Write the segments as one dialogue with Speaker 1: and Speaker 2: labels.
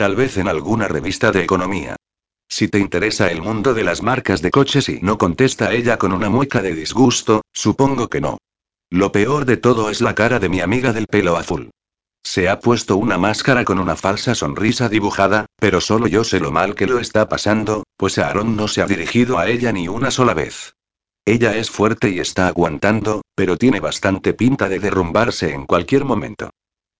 Speaker 1: Tal vez en alguna revista de economía. Si te interesa el mundo de las marcas de coches y no contesta ella con una mueca de disgusto, supongo que no. Lo peor de todo es la cara de mi amiga del pelo azul. Se ha puesto una máscara con una falsa sonrisa dibujada, pero solo yo sé lo mal que lo está pasando, pues Aaron no se ha dirigido a ella ni una sola vez. Ella es fuerte y está aguantando, pero tiene bastante pinta de derrumbarse en cualquier momento.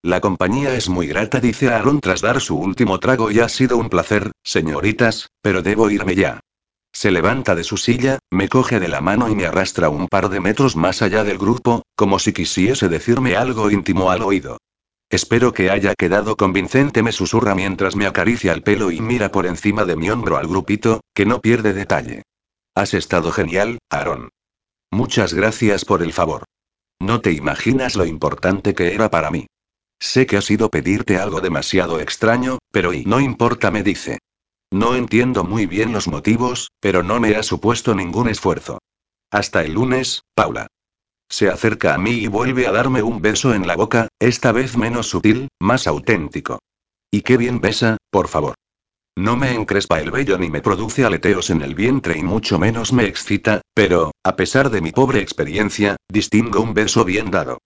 Speaker 1: La compañía es muy grata, dice Aaron tras dar su último trago y ha sido un placer, señoritas, pero debo irme ya. Se levanta de su silla, me coge de la mano y me arrastra un par de metros más allá del grupo, como si quisiese decirme algo íntimo al oído. Espero que haya quedado convincente, me susurra mientras me acaricia el pelo y mira por encima de mi hombro al grupito, que no pierde detalle. Has estado genial, Aaron. Muchas gracias por el favor. No te imaginas lo importante que era para mí. Sé que ha sido pedirte algo demasiado extraño, pero y no importa, me dice. No entiendo muy bien los motivos, pero no me ha supuesto ningún esfuerzo. Hasta el lunes, Paula. Se acerca a mí y vuelve a darme un beso en la boca, esta vez menos sutil, más auténtico. Y qué bien besa, por favor. No me encrespa el vello ni me produce aleteos en el vientre y mucho menos me excita, pero, a pesar de mi pobre experiencia, distingo un beso bien dado.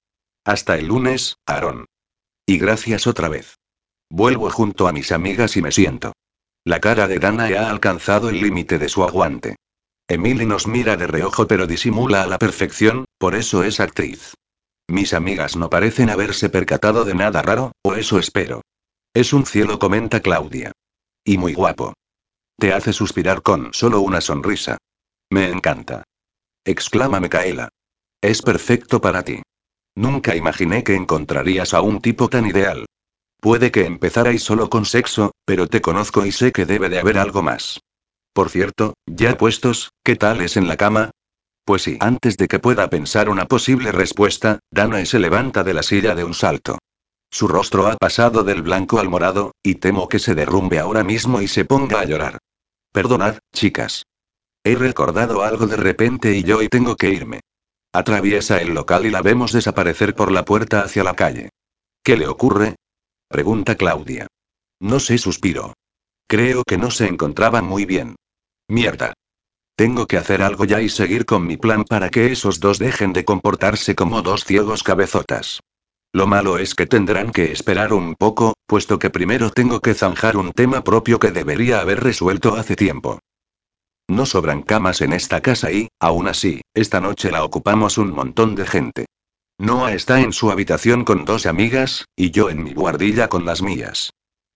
Speaker 1: Hasta el lunes, Aaron. Y gracias otra vez. Vuelvo junto a mis amigas y me siento. La cara de Dana ha alcanzado el límite de su aguante. Emily nos mira de reojo pero disimula a la perfección, por eso es actriz. Mis amigas no parecen haberse percatado de nada raro, o eso espero. Es un cielo, comenta Claudia. Y muy guapo. Te hace suspirar con solo una sonrisa. Me encanta. Exclama Micaela. Es perfecto para ti. Nunca imaginé que encontrarías a un tipo tan ideal. Puede que empezarais solo con sexo, pero te conozco y sé que debe de haber algo más. Por cierto, ya puestos, ¿qué tal es en la cama? Pues sí, antes de que pueda pensar una posible respuesta, Danae se levanta de la silla de un salto. Su rostro ha pasado del blanco al morado, y temo que se derrumbe ahora mismo y se ponga a llorar. Perdonad, chicas. He recordado algo de repente y yo y tengo que irme. Atraviesa el local y la vemos desaparecer por la puerta hacia la calle. ¿Qué le ocurre? Pregunta Claudia. No sé, suspiro. Creo que no se encontraba muy bien. Mierda. Tengo que hacer algo ya y seguir con mi plan para que esos dos dejen de comportarse como dos ciegos cabezotas. Lo malo es que tendrán que esperar un poco, puesto que primero tengo que zanjar un tema propio que debería haber resuelto hace tiempo. No sobran camas en esta casa y, aún así, esta noche la ocupamos un montón de gente. Noah está en su habitación con dos amigas, y yo en mi guardilla con las mías.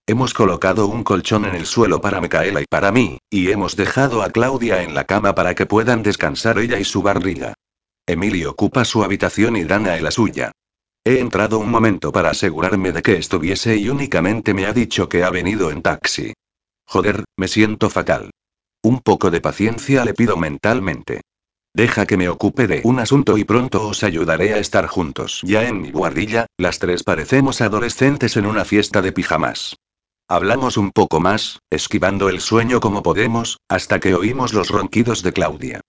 Speaker 1: Hemos colocado un colchón en el suelo para Micaela y para mí, y hemos dejado a Claudia en la cama para que puedan descansar ella y su barriga. Emily ocupa su habitación y Dana en la suya. He entrado un momento para asegurarme de que estuviese y únicamente me ha dicho que ha venido en taxi. Joder, me siento fatal. Un poco de paciencia le pido mentalmente. Deja que me ocupe de un asunto y pronto os ayudaré a estar juntos. Ya en mi guardilla, las tres parecemos adolescentes en una fiesta de pijamas. Hablamos un poco más, esquivando el sueño como podemos, hasta que oímos los ronquidos de Claudia.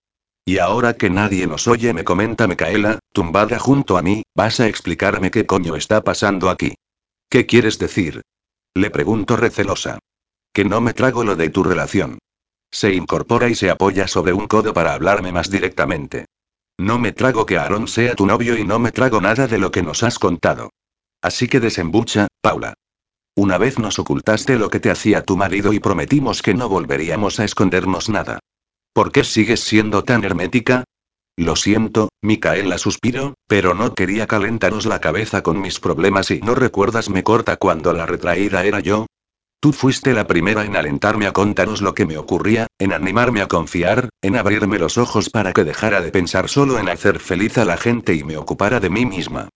Speaker 1: Y ahora que nadie nos oye, me comenta Micaela, tumbada junto a mí, vas a explicarme qué coño está pasando aquí. ¿Qué quieres decir? Le pregunto recelosa. Que no me trago lo de tu relación. Se incorpora y se apoya sobre un codo para hablarme más directamente. No me trago que Aaron sea tu novio y no me trago nada de lo que nos has contado. Así que desembucha, Paula. Una vez nos ocultaste lo que te hacía tu marido y prometimos que no volveríamos a escondernos nada. ¿Por qué sigues siendo tan hermética? Lo siento, Micaela suspiro, pero no quería calentaros la cabeza con mis problemas y no recuerdas me corta cuando la retraída era yo, Tú fuiste la primera en alentarme a contaros lo que me ocurría, en animarme a confiar, en abrirme los ojos para que dejara de pensar solo en hacer feliz a la gente y me ocupara de mí misma.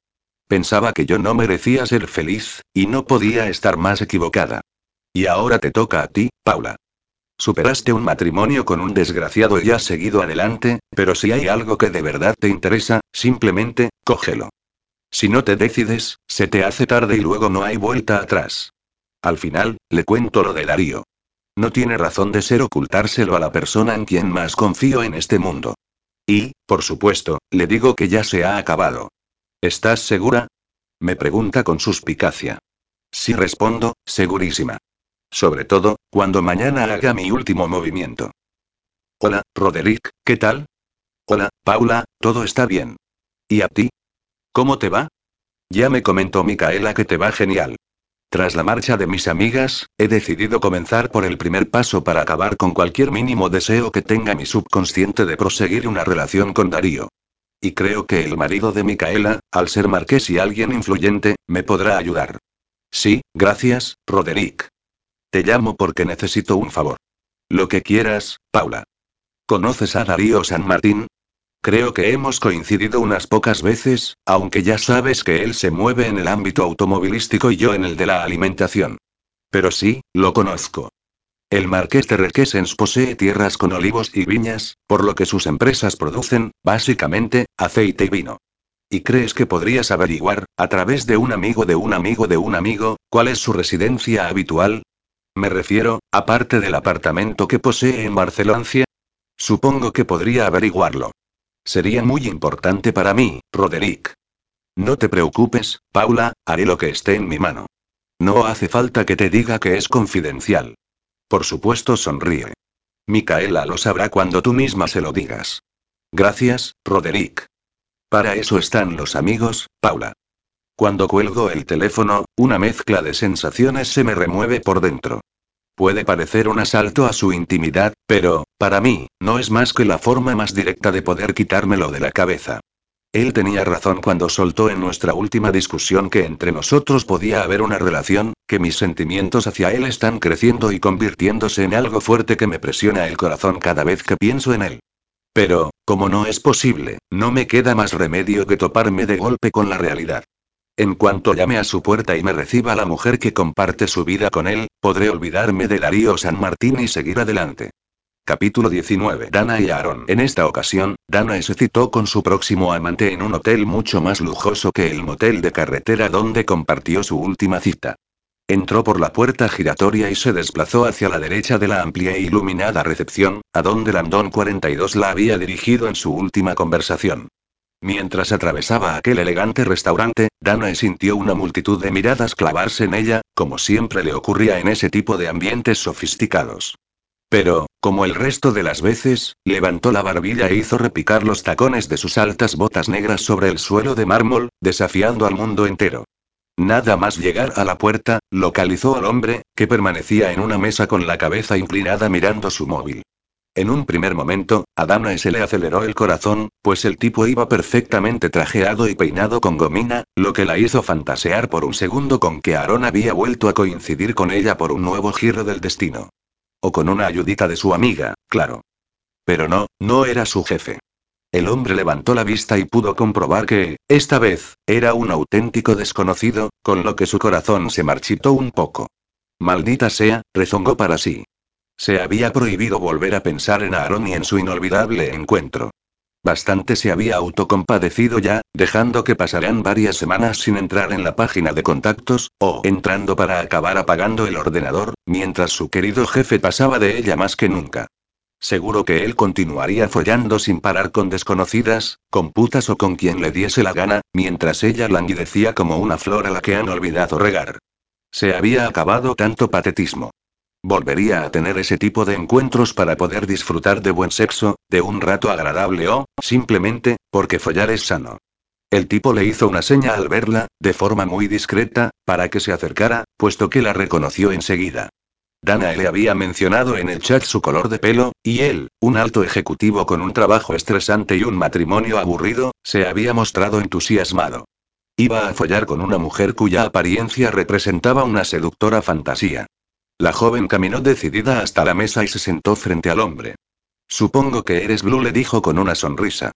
Speaker 1: Pensaba que yo no merecía ser feliz, y no podía estar más equivocada. Y ahora te toca a ti, Paula. Superaste un matrimonio con un desgraciado y has seguido adelante, pero si hay algo que de verdad te interesa, simplemente, cógelo. Si no te decides, se te hace tarde y luego no hay vuelta atrás. Al final, le cuento lo de Darío. No tiene razón de ser ocultárselo a la persona en quien más confío en este mundo. Y, por supuesto, le digo que ya se ha acabado. ¿Estás segura? Me pregunta con suspicacia. Sí respondo, segurísima. Sobre todo, cuando mañana haga mi último movimiento. Hola, Roderick, ¿qué tal? Hola, Paula, todo está bien. ¿Y a ti? ¿Cómo te va? Ya me comentó Micaela que te va genial. Tras la marcha de mis amigas, he decidido comenzar por el primer paso para acabar con cualquier mínimo deseo que tenga mi subconsciente de proseguir una relación con Darío. Y creo que el marido de Micaela, al ser marqués y alguien influyente, me podrá ayudar. Sí, gracias, Roderick. Te llamo porque necesito un favor. Lo que quieras, Paula. ¿Conoces a Darío San Martín? Creo que hemos coincidido unas pocas veces, aunque ya sabes que él se mueve en el ámbito automovilístico y yo en el de la alimentación. Pero sí, lo conozco. El marqués de Requesens posee tierras con olivos y viñas, por lo que sus empresas producen, básicamente, aceite y vino. ¿Y crees que podrías averiguar, a través de un amigo de un amigo de un amigo, cuál es su residencia habitual? Me refiero, aparte del apartamento que posee en Barcelona. Supongo que podría averiguarlo. Sería muy importante para mí, Roderick. No te preocupes, Paula, haré lo que esté en mi mano. No hace falta que te diga que es confidencial. Por supuesto, sonríe. Micaela lo sabrá cuando tú misma se lo digas. Gracias, Roderick. Para eso están los amigos, Paula. Cuando cuelgo el teléfono, una mezcla de sensaciones se me remueve por dentro. Puede parecer un asalto a su intimidad, pero, para mí, no es más que la forma más directa de poder quitármelo de la cabeza. Él tenía razón cuando soltó en nuestra última discusión que entre nosotros podía haber una relación, que mis sentimientos hacia él están creciendo y convirtiéndose en algo fuerte que me presiona el corazón cada vez que pienso en él. Pero, como no es posible, no me queda más remedio que toparme de golpe con la realidad. En cuanto llame a su puerta y me reciba la mujer que comparte su vida con él, podré olvidarme de Darío San Martín y seguir adelante. Capítulo 19. Dana y Aaron. En esta ocasión, Dana se citó con su próximo amante en un hotel mucho más lujoso que el motel de carretera donde compartió su última cita. Entró por la puerta giratoria y se desplazó hacia la derecha de la amplia e iluminada recepción, a donde Landon 42 la había dirigido en su última conversación. Mientras atravesaba aquel elegante restaurante, Danae sintió una multitud de miradas clavarse en ella, como siempre le ocurría en ese tipo de ambientes sofisticados. Pero, como el resto de las veces, levantó la barbilla e hizo repicar los tacones de sus altas botas negras sobre el suelo de mármol, desafiando al mundo entero. Nada más llegar a la puerta, localizó al hombre, que permanecía en una mesa con la cabeza inclinada mirando su móvil. En un primer momento, a se le aceleró el corazón, pues el tipo iba perfectamente trajeado y peinado con gomina, lo que la hizo fantasear por un segundo con que Aaron había vuelto a coincidir con ella por un nuevo giro del destino. O con una ayudita de su amiga, claro. Pero no, no era su jefe. El hombre levantó la vista y pudo comprobar que, esta vez, era un auténtico desconocido, con lo que su corazón se marchitó un poco. Maldita sea, rezongó para sí. Se había prohibido volver a pensar en Aaron y en su inolvidable encuentro. Bastante se había autocompadecido ya, dejando que pasaran varias semanas sin entrar en la página de contactos, o entrando para acabar apagando el ordenador, mientras su querido jefe pasaba de ella más que nunca. Seguro que él continuaría follando sin parar con desconocidas, con putas o con quien le diese la gana, mientras ella languidecía como una flor a la que han olvidado regar. Se había acabado tanto patetismo. Volvería a tener ese tipo de encuentros para poder disfrutar de buen sexo, de un rato agradable o, simplemente, porque follar es sano. El tipo le hizo una seña al verla, de forma muy discreta, para que se acercara, puesto que la reconoció enseguida. Dana le había mencionado en el chat su color de pelo, y él, un alto ejecutivo con un trabajo estresante y un matrimonio aburrido, se había mostrado entusiasmado. Iba a follar con una mujer cuya apariencia representaba una seductora fantasía. La joven caminó decidida hasta la mesa y se sentó frente al hombre. Supongo que eres Blue, le dijo con una sonrisa.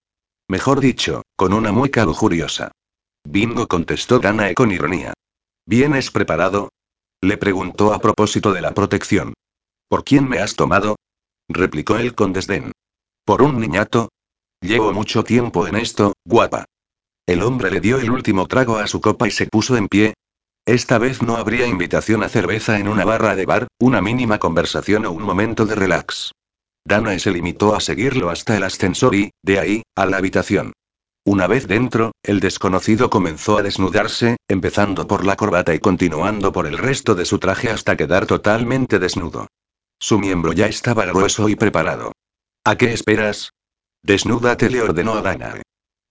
Speaker 1: Mejor dicho, con una mueca lujuriosa. Bingo contestó Danae con ironía. ¿Vienes preparado? Le preguntó a propósito de la protección. ¿Por quién me has tomado? replicó él con desdén. ¿Por un niñato? Llevo mucho tiempo en esto, guapa. El hombre le dio el último trago a su copa y se puso en pie, esta vez no habría invitación a cerveza en una barra de bar, una mínima conversación o un momento de relax. Danae se limitó a seguirlo hasta el ascensor y, de ahí, a la habitación. Una vez dentro, el desconocido comenzó a desnudarse, empezando por la corbata y continuando por el resto de su traje hasta quedar totalmente desnudo. Su miembro ya estaba grueso y preparado. ¿A qué esperas? Desnúdate, le ordenó a Danae.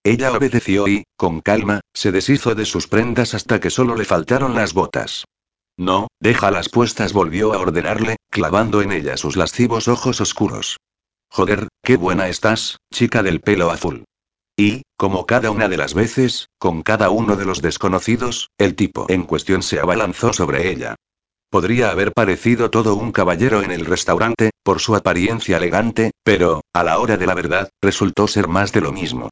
Speaker 1: Ella obedeció y, con calma, se deshizo de sus prendas hasta que solo le faltaron las botas. No, déjalas puestas, volvió a ordenarle, clavando en ella sus lascivos ojos oscuros. Joder, qué buena estás, chica del pelo azul. Y, como cada una de las veces, con cada uno de los desconocidos, el tipo en cuestión se abalanzó sobre ella. Podría haber parecido todo un caballero en el restaurante, por su apariencia elegante, pero, a la hora de la verdad, resultó ser más de lo mismo.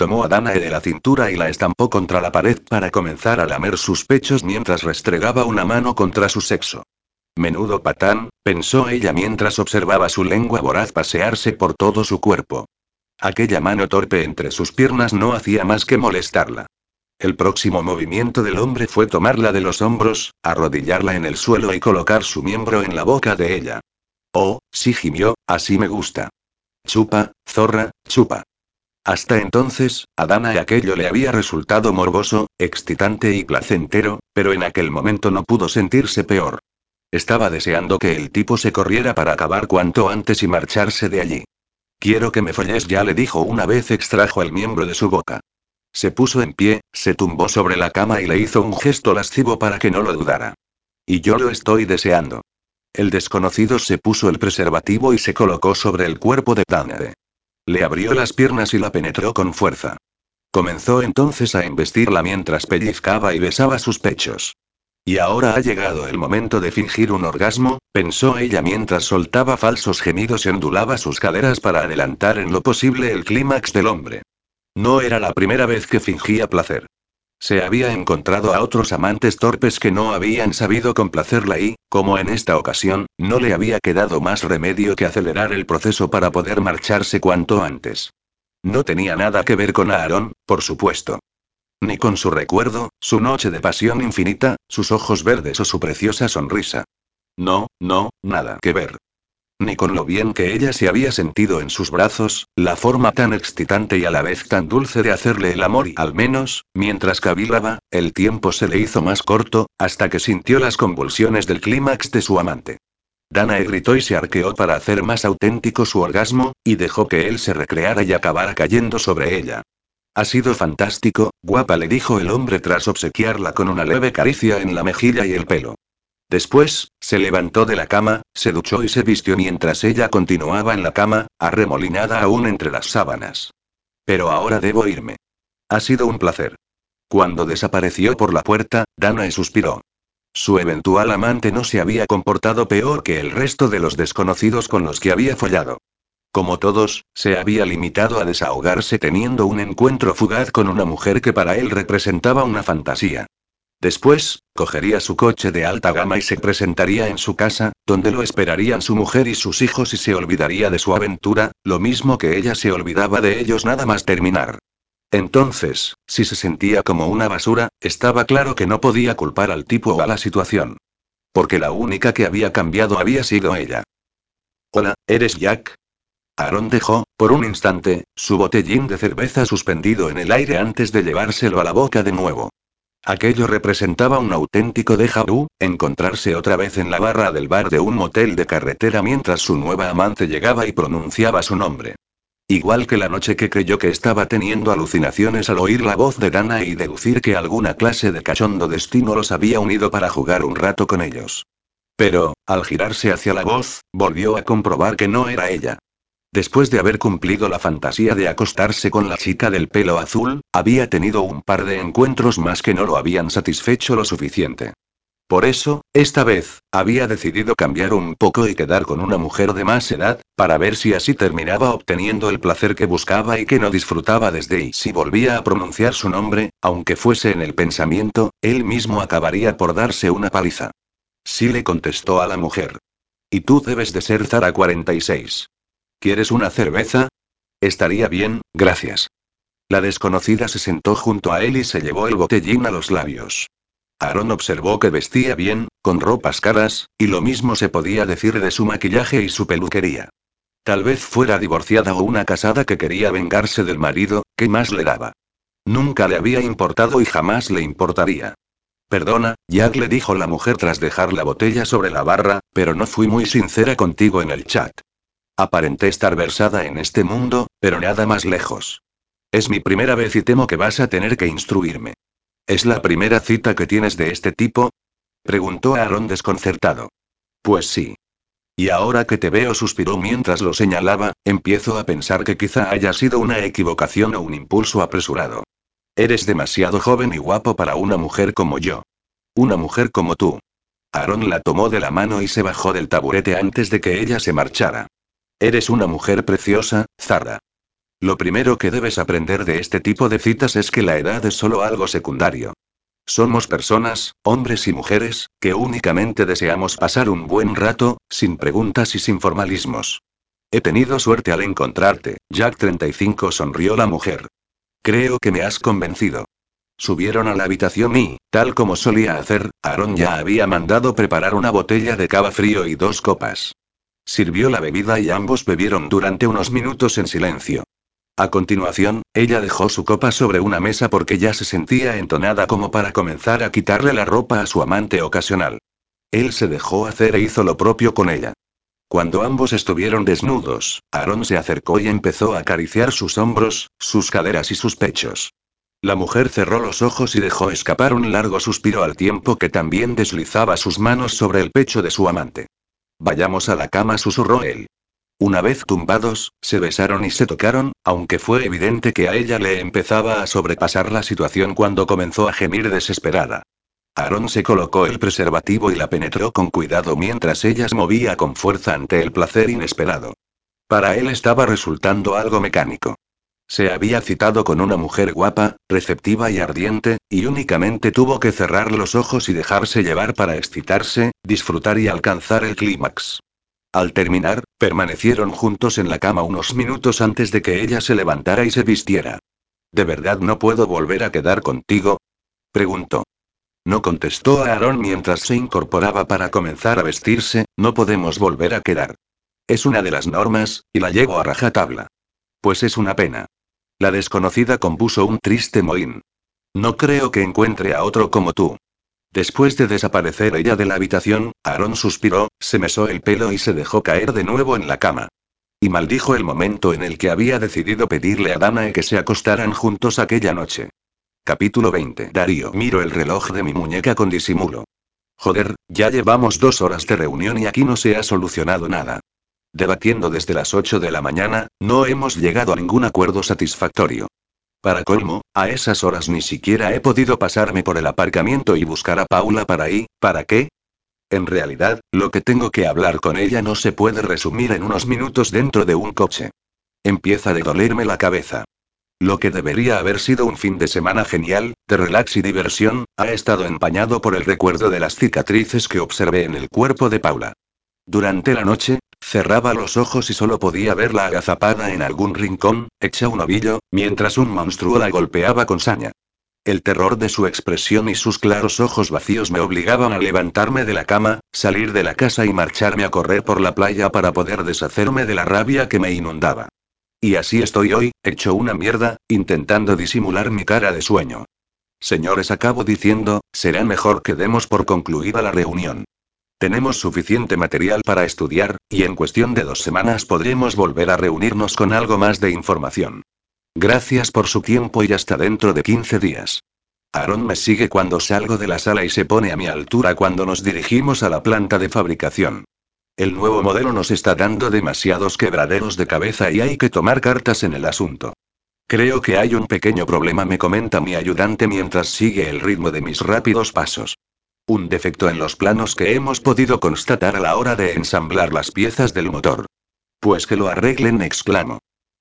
Speaker 1: Tomó a Danae de la cintura y la estampó contra la pared para comenzar a lamer sus pechos mientras restregaba una mano contra su sexo. Menudo patán, pensó ella mientras observaba su lengua voraz pasearse por todo su cuerpo. Aquella mano torpe entre sus piernas no hacía más que molestarla. El próximo movimiento del hombre fue tomarla de los hombros, arrodillarla en el suelo y colocar su miembro en la boca de ella. Oh, sí gimió, así me gusta. Chupa, zorra, chupa. Hasta entonces, a Dana aquello le había resultado morboso, excitante y placentero, pero en aquel momento no pudo sentirse peor. Estaba deseando que el tipo se corriera para acabar cuanto antes y marcharse de allí. Quiero que me folles ya le dijo una vez extrajo el miembro de su boca. Se puso en pie, se tumbó sobre la cama y le hizo un gesto lascivo para que no lo dudara. Y yo lo estoy deseando. El desconocido se puso el preservativo y se colocó sobre el cuerpo de Danae. Le abrió las piernas y la penetró con fuerza. Comenzó entonces a embestirla mientras pellizcaba y besaba sus pechos. Y ahora ha llegado el momento de fingir un orgasmo, pensó ella mientras soltaba falsos gemidos y ondulaba sus caderas para adelantar en lo posible el clímax del hombre. No era la primera vez que fingía placer. Se había encontrado a otros amantes torpes que no habían sabido complacerla y, como en esta ocasión, no le había quedado más remedio que acelerar el proceso para poder marcharse cuanto antes. No tenía nada que ver con Aaron, por supuesto. Ni con su recuerdo, su noche de pasión infinita, sus ojos verdes o su preciosa sonrisa. No, no, nada que ver ni con lo bien que ella se había sentido en sus brazos, la forma tan excitante y a la vez tan dulce de hacerle el amor y al menos, mientras cavilaba, el tiempo se le hizo más corto, hasta que sintió las convulsiones del clímax de su amante. Danae gritó y se arqueó para hacer más auténtico su orgasmo, y dejó que él se recreara y acabara cayendo sobre ella. Ha sido fantástico, guapa, le dijo el hombre tras obsequiarla con una leve caricia en la mejilla y el pelo. Después, se levantó de la cama, se duchó y se vistió mientras ella continuaba en la cama, arremolinada aún entre las sábanas. Pero ahora debo irme. Ha sido un placer. Cuando desapareció por la puerta, Danae suspiró. Su eventual amante no se había comportado peor que el resto de los desconocidos con los que había follado. Como todos, se había limitado a desahogarse teniendo un encuentro fugaz con una mujer que para él representaba una fantasía. Después, cogería su coche de alta gama y se presentaría en su casa, donde lo esperarían su mujer y sus hijos y se olvidaría de su aventura, lo mismo que ella se olvidaba de ellos nada más terminar. Entonces, si se sentía como una basura, estaba claro que no podía culpar al tipo o a la situación. Porque la única que había cambiado había sido ella. Hola, ¿eres Jack? Aaron dejó, por un instante, su botellín de cerveza suspendido en el aire antes de llevárselo a la boca de nuevo. Aquello representaba un auténtico déjà vu, encontrarse otra vez en la barra del bar de un motel de carretera mientras su nueva amante llegaba y pronunciaba su nombre. Igual que la noche que creyó que estaba teniendo alucinaciones al oír la voz de Dana y deducir que alguna clase de cachondo destino los había unido para jugar un rato con ellos. Pero, al girarse hacia la voz, volvió a comprobar que no era ella. Después de haber cumplido la fantasía de acostarse con la chica del pelo azul, había tenido un par de encuentros más que no lo habían satisfecho lo suficiente. Por eso, esta vez, había decidido cambiar un poco y quedar con una mujer de más edad, para ver si así terminaba obteniendo el placer que buscaba y que no disfrutaba desde y si volvía a pronunciar su nombre, aunque fuese en el pensamiento, él mismo acabaría por darse una paliza. Sí le contestó a la mujer. Y tú debes de ser Zara 46. ¿Quieres una cerveza? Estaría bien, gracias. La desconocida se sentó junto a él y se llevó el botellín a los labios. Aaron observó que vestía bien, con ropas caras, y lo mismo se podía decir de su maquillaje y su peluquería. Tal vez fuera divorciada o una casada que quería vengarse del marido, ¿qué más le daba? Nunca le había importado y jamás le importaría. Perdona, Jack le dijo la mujer tras dejar la botella sobre la barra, pero no fui muy sincera contigo en el chat. Aparenté estar versada en este mundo, pero nada más lejos. Es mi primera vez y temo que vas a tener que instruirme. ¿Es la primera cita que tienes de este tipo? Preguntó Aaron desconcertado. Pues sí. Y ahora que te veo, suspiró mientras lo señalaba, empiezo a pensar que quizá haya sido una equivocación o un impulso apresurado. Eres demasiado joven y guapo para una mujer como yo. Una mujer como tú. Aaron la tomó de la mano y se bajó del taburete antes de que ella se marchara. Eres una mujer preciosa, Zara. Lo primero que debes aprender de este tipo de citas es que la edad es solo algo secundario. Somos personas, hombres y mujeres, que únicamente deseamos pasar un buen rato, sin preguntas y sin formalismos. He tenido suerte al encontrarte, Jack 35 sonrió la mujer. Creo que me has convencido. Subieron a la habitación y, tal como solía hacer, Aaron ya había mandado preparar una botella de cava frío y dos copas. Sirvió la bebida y ambos bebieron durante unos minutos en silencio. A continuación, ella dejó su copa sobre una mesa porque ya se sentía entonada como para comenzar a quitarle la ropa a su amante ocasional. Él se dejó hacer e hizo lo propio con ella. Cuando ambos estuvieron desnudos, Aaron se acercó y empezó a acariciar sus hombros, sus caderas y sus pechos. La mujer cerró los ojos y dejó escapar un largo suspiro al tiempo que también deslizaba sus manos sobre el pecho de su amante. Vayamos a la cama, susurró él. Una vez tumbados, se besaron y se tocaron, aunque fue evidente que a ella le empezaba a sobrepasar la situación cuando comenzó a gemir desesperada. Aaron se colocó el preservativo y la penetró con cuidado mientras ella se movía con fuerza ante el placer inesperado. Para él estaba resultando algo mecánico. Se había citado con una mujer guapa, receptiva y ardiente, y únicamente tuvo que cerrar los ojos y dejarse llevar para excitarse, disfrutar y alcanzar el clímax. Al terminar, permanecieron juntos en la cama unos minutos antes de que ella se levantara y se vistiera. ¿De verdad no puedo volver a quedar contigo? preguntó. No contestó a Aaron mientras se incorporaba para comenzar a vestirse, no podemos volver a quedar. Es una de las normas, y la llevo a rajatabla. Pues es una pena. La desconocida compuso un triste mohín. No creo que encuentre a otro como tú. Después de desaparecer ella de la habitación, Aaron suspiró, se mesó el pelo y se dejó caer de nuevo en la cama. Y maldijo el momento en el que había decidido pedirle a Danae que se acostaran juntos aquella noche. Capítulo 20. Darío. Miro el reloj de mi muñeca con disimulo. Joder, ya llevamos dos horas de reunión y aquí no se ha solucionado nada. Debatiendo desde las 8 de la mañana, no hemos llegado a ningún acuerdo satisfactorio. Para colmo, a esas horas ni siquiera he podido pasarme por el aparcamiento y buscar a Paula para ahí, ¿para qué? En realidad, lo que tengo que hablar con ella no se puede resumir en unos minutos dentro de un coche. Empieza de dolerme la cabeza. Lo que debería haber sido un fin de semana genial, de relax y diversión, ha estado empañado por el recuerdo de las cicatrices que observé en el cuerpo de Paula. Durante la noche, cerraba los ojos y solo podía verla agazapada en algún rincón, hecha un ovillo, mientras un monstruo la golpeaba con saña. El terror de su expresión y sus claros ojos vacíos me obligaban a levantarme de la cama, salir de la casa y marcharme a correr por la playa para poder deshacerme de la rabia que me inundaba. Y así estoy hoy, hecho una mierda, intentando disimular mi cara de sueño. Señores, acabo diciendo, será mejor que demos por concluida la reunión. Tenemos suficiente material para estudiar, y en cuestión de dos semanas podremos volver a reunirnos con algo más de información. Gracias por su tiempo y hasta dentro de 15 días. Aaron me sigue cuando salgo de la sala y se pone a mi altura cuando nos dirigimos a la planta de fabricación. El nuevo modelo nos está dando demasiados quebraderos de cabeza y hay que tomar cartas en el asunto. Creo que hay un pequeño problema, me comenta mi ayudante mientras sigue el ritmo de mis rápidos pasos. Un defecto en los planos que hemos podido constatar a la hora de ensamblar las piezas del motor. Pues que lo arreglen, exclamo.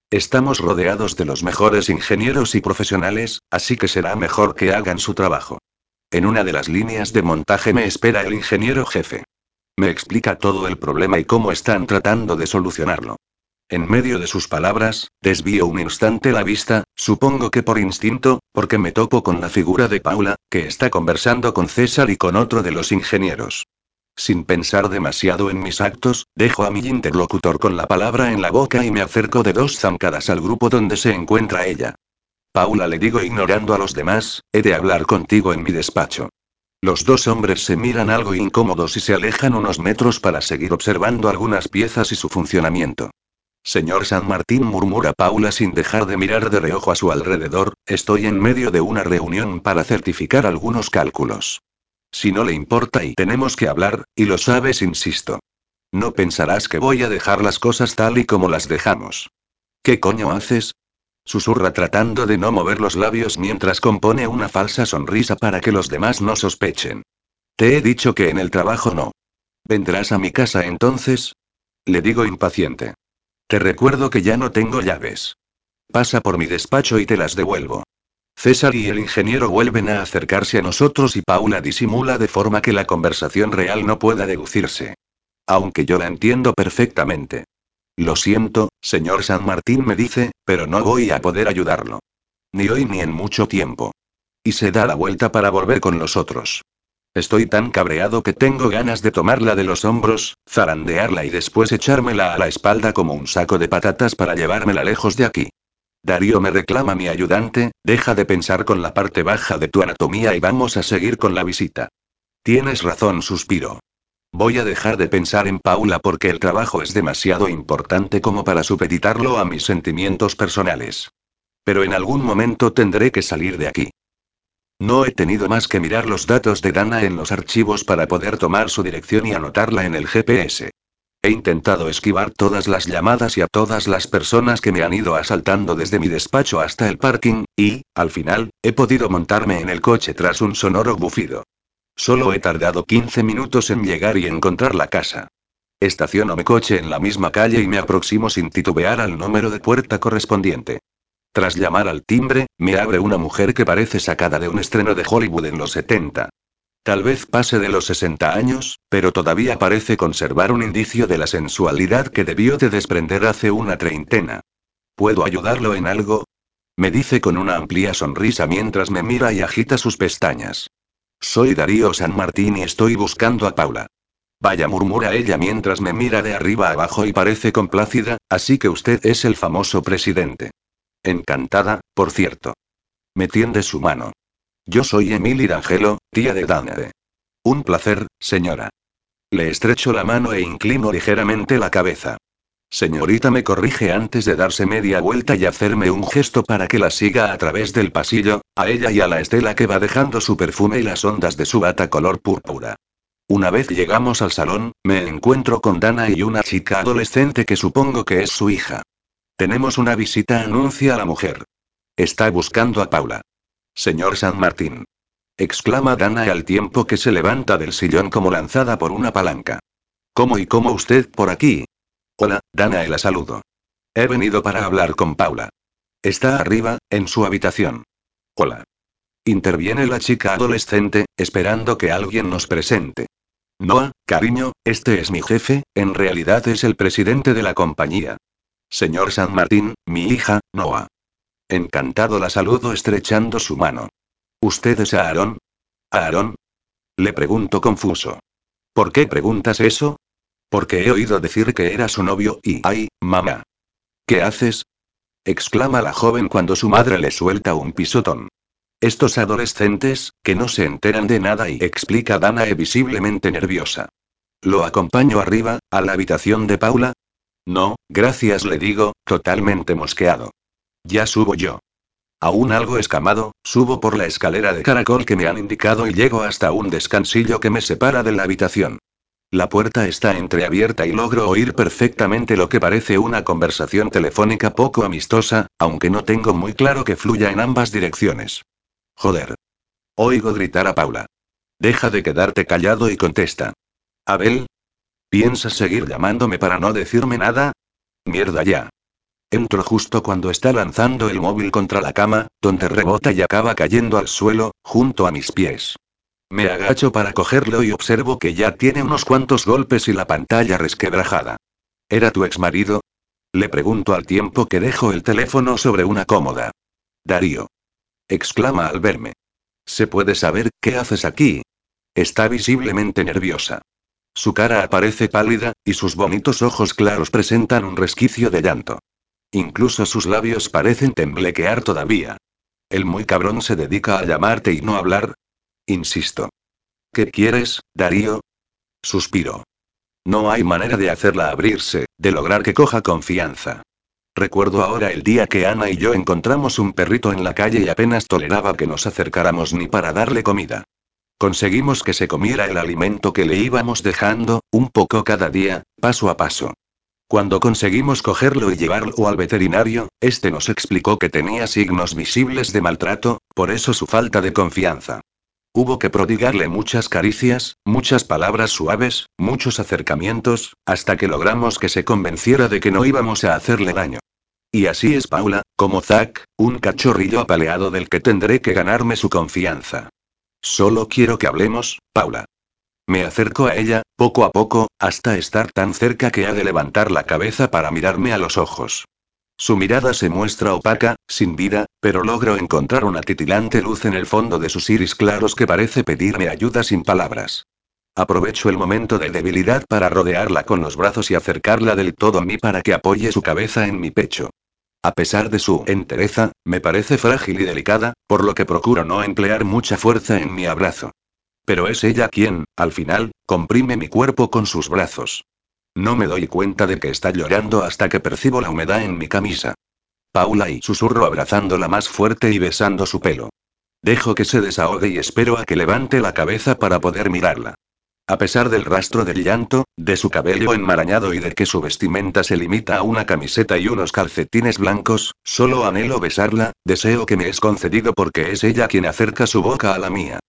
Speaker 1: Estamos rodeados de los mejores ingenieros y profesionales, así que será mejor que hagan su trabajo. En una de las líneas de montaje me espera el ingeniero jefe. Me explica todo el problema y cómo están tratando de solucionarlo. En medio de sus palabras, desvío un instante la vista, supongo que por instinto, porque me topo con la figura de Paula, que está conversando con César y con otro de los ingenieros. Sin pensar demasiado en mis actos, dejo a mi interlocutor con la palabra en la boca y me acerco de dos zancadas al grupo donde se encuentra ella. Paula le digo ignorando a los demás, he de hablar contigo en mi despacho. Los dos hombres se miran algo incómodos y se alejan unos metros para seguir observando algunas piezas y su funcionamiento. Señor San Martín murmura Paula sin dejar de mirar de reojo a su alrededor, estoy en medio de una reunión para certificar algunos cálculos. Si no le importa y tenemos que hablar, y lo sabes, insisto. No pensarás que voy a dejar las cosas tal y como las dejamos. ¿Qué coño haces? Susurra tratando de no mover los labios mientras compone una falsa sonrisa para que los demás no sospechen. Te he dicho que en el trabajo no. ¿Vendrás a mi casa entonces? Le digo impaciente. Te recuerdo que ya no tengo llaves. Pasa por mi despacho y te las devuelvo. César y el ingeniero vuelven a acercarse a nosotros y Paula disimula de forma que la conversación real no pueda deducirse. Aunque yo la entiendo perfectamente. Lo siento, señor San Martín me dice, pero no voy a poder ayudarlo. Ni hoy ni en mucho tiempo. Y se da la vuelta para volver con los otros. Estoy tan cabreado que tengo ganas de tomarla de los hombros, zarandearla y después echármela a la espalda como un saco de patatas para llevármela lejos de aquí. Darío me reclama mi ayudante, deja de pensar con la parte baja de tu anatomía y vamos a seguir con la visita. Tienes razón, suspiro. Voy a dejar de pensar en Paula porque el trabajo es demasiado importante como para supeditarlo a mis sentimientos personales. Pero en algún momento tendré que salir de aquí. No he tenido más que mirar los datos de Dana en los archivos para poder tomar su dirección y anotarla en el GPS. He intentado esquivar todas las llamadas y a todas las personas que me han ido asaltando desde mi despacho hasta el parking, y, al final, he podido montarme en el coche tras un sonoro bufido. Solo he tardado 15 minutos en llegar y encontrar la casa. Estaciono mi coche en la misma calle y me aproximo sin titubear al número de puerta correspondiente. Tras llamar al timbre, me abre una mujer que parece sacada de un estreno de Hollywood en los 70. Tal vez pase de los 60 años, pero todavía parece conservar un indicio de la sensualidad que debió de desprender hace una treintena. ¿Puedo ayudarlo en algo? Me dice con una amplia sonrisa mientras me mira y agita sus pestañas. Soy Darío San Martín y estoy buscando a Paula. Vaya, murmura ella mientras me mira de arriba abajo y parece complácida, así que usted es el famoso presidente. Encantada, por cierto. Me tiende su mano. Yo soy Emily D'Angelo, tía de Danae. Un placer, señora. Le estrecho la mano e inclino ligeramente la cabeza. Señorita me corrige antes de darse media vuelta y hacerme un gesto para que la siga a través del pasillo, a ella y a la estela que va dejando su perfume y las ondas de su bata color púrpura. Una vez llegamos al salón, me encuentro con Dana y una chica adolescente que supongo que es su hija. Tenemos una visita, anuncia la mujer. Está buscando a Paula. Señor San Martín. Exclama Dana al tiempo que se levanta del sillón como lanzada por una palanca. ¿Cómo y cómo usted por aquí? Hola, Dana la saludo. He venido para hablar con Paula. Está arriba, en su habitación. Hola. Interviene la chica adolescente, esperando que alguien nos presente. Noah, cariño, este es mi jefe, en realidad es el presidente de la compañía. Señor San Martín, mi hija, Noah. Encantado la saludo estrechando su mano. ¿Usted es Aaron? ¿Aaron? Le pregunto confuso. ¿Por qué preguntas eso? Porque he oído decir que era su novio y... ¡Ay, mamá! ¿Qué haces? exclama la joven cuando su madre le suelta un pisotón. Estos adolescentes, que no se enteran de nada y explica Danae visiblemente nerviosa. ¿Lo acompaño arriba, a la habitación de Paula? No, gracias le digo, totalmente mosqueado. Ya subo yo. Aún algo escamado, subo por la escalera de caracol que me han indicado y llego hasta un descansillo que me separa de la habitación. La puerta está entreabierta y logro oír perfectamente lo que parece una conversación telefónica poco amistosa, aunque no tengo muy claro que fluya en ambas direcciones. Joder. Oigo gritar a Paula. Deja de quedarte callado y contesta. Abel. ¿Piensas seguir llamándome para no decirme nada? Mierda ya. Entro justo cuando está lanzando el móvil contra la cama, donde rebota y acaba cayendo al suelo, junto a mis pies. Me agacho para cogerlo y observo que ya tiene unos cuantos golpes y la pantalla resquebrajada. ¿Era tu exmarido? Le pregunto al tiempo que dejo el teléfono sobre una cómoda. Darío. Exclama al verme. ¿Se puede saber qué haces aquí? Está visiblemente nerviosa. Su cara aparece pálida, y sus bonitos ojos claros presentan un resquicio de llanto. Incluso sus labios parecen temblequear todavía. El muy cabrón se dedica a llamarte y no hablar. Insisto. ¿Qué quieres, Darío? Suspiro. No hay manera de hacerla abrirse, de lograr que coja confianza. Recuerdo ahora el día que Ana y yo encontramos un perrito en la calle y apenas toleraba que nos acercáramos ni para darle comida. Conseguimos que se comiera el alimento que le íbamos dejando, un poco cada día, paso a paso. Cuando conseguimos cogerlo y llevarlo al veterinario, este nos explicó que tenía signos visibles de maltrato, por eso su falta de confianza. Hubo que prodigarle muchas caricias, muchas palabras suaves, muchos acercamientos, hasta que logramos que se convenciera de que no íbamos a hacerle daño. Y así es Paula, como Zack, un cachorrillo apaleado del que tendré que ganarme su confianza. Solo quiero que hablemos, Paula. Me acerco a ella, poco a poco, hasta estar tan cerca que ha de levantar la cabeza para mirarme a los ojos. Su mirada se muestra opaca, sin vida, pero logro encontrar una titilante luz en el fondo de sus iris claros que parece pedirme ayuda sin palabras. Aprovecho el momento de debilidad para rodearla con los brazos y acercarla del todo a mí para que apoye su cabeza en mi pecho. A pesar de su entereza, me parece frágil y delicada, por lo que procuro no emplear mucha fuerza en mi abrazo. Pero es ella quien, al final, comprime mi cuerpo con sus brazos. No me doy cuenta de que está llorando hasta que percibo la humedad en mi camisa. Paula y susurro abrazándola más fuerte y besando su pelo. Dejo que se desahogue y espero a que levante la cabeza para poder mirarla. A pesar del rastro del llanto, de su cabello enmarañado y de que su vestimenta se limita a una camiseta y unos calcetines blancos, solo anhelo besarla, deseo que me es concedido porque es ella quien acerca su boca a la mía.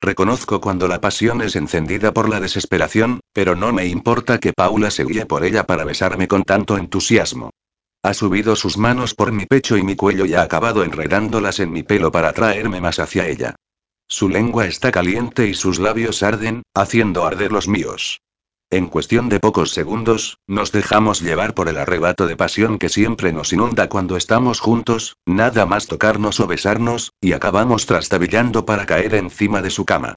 Speaker 1: Reconozco cuando la pasión es encendida por la desesperación, pero no me importa que Paula se guíe por ella para besarme con tanto entusiasmo. Ha subido sus manos por mi pecho y mi cuello y ha acabado enredándolas en mi pelo para traerme más hacia ella. Su lengua está caliente y sus labios arden, haciendo arder los míos. En cuestión de pocos segundos, nos dejamos llevar por el arrebato de pasión que siempre nos inunda cuando estamos juntos, nada más tocarnos o besarnos, y acabamos trastabillando para caer encima de su cama.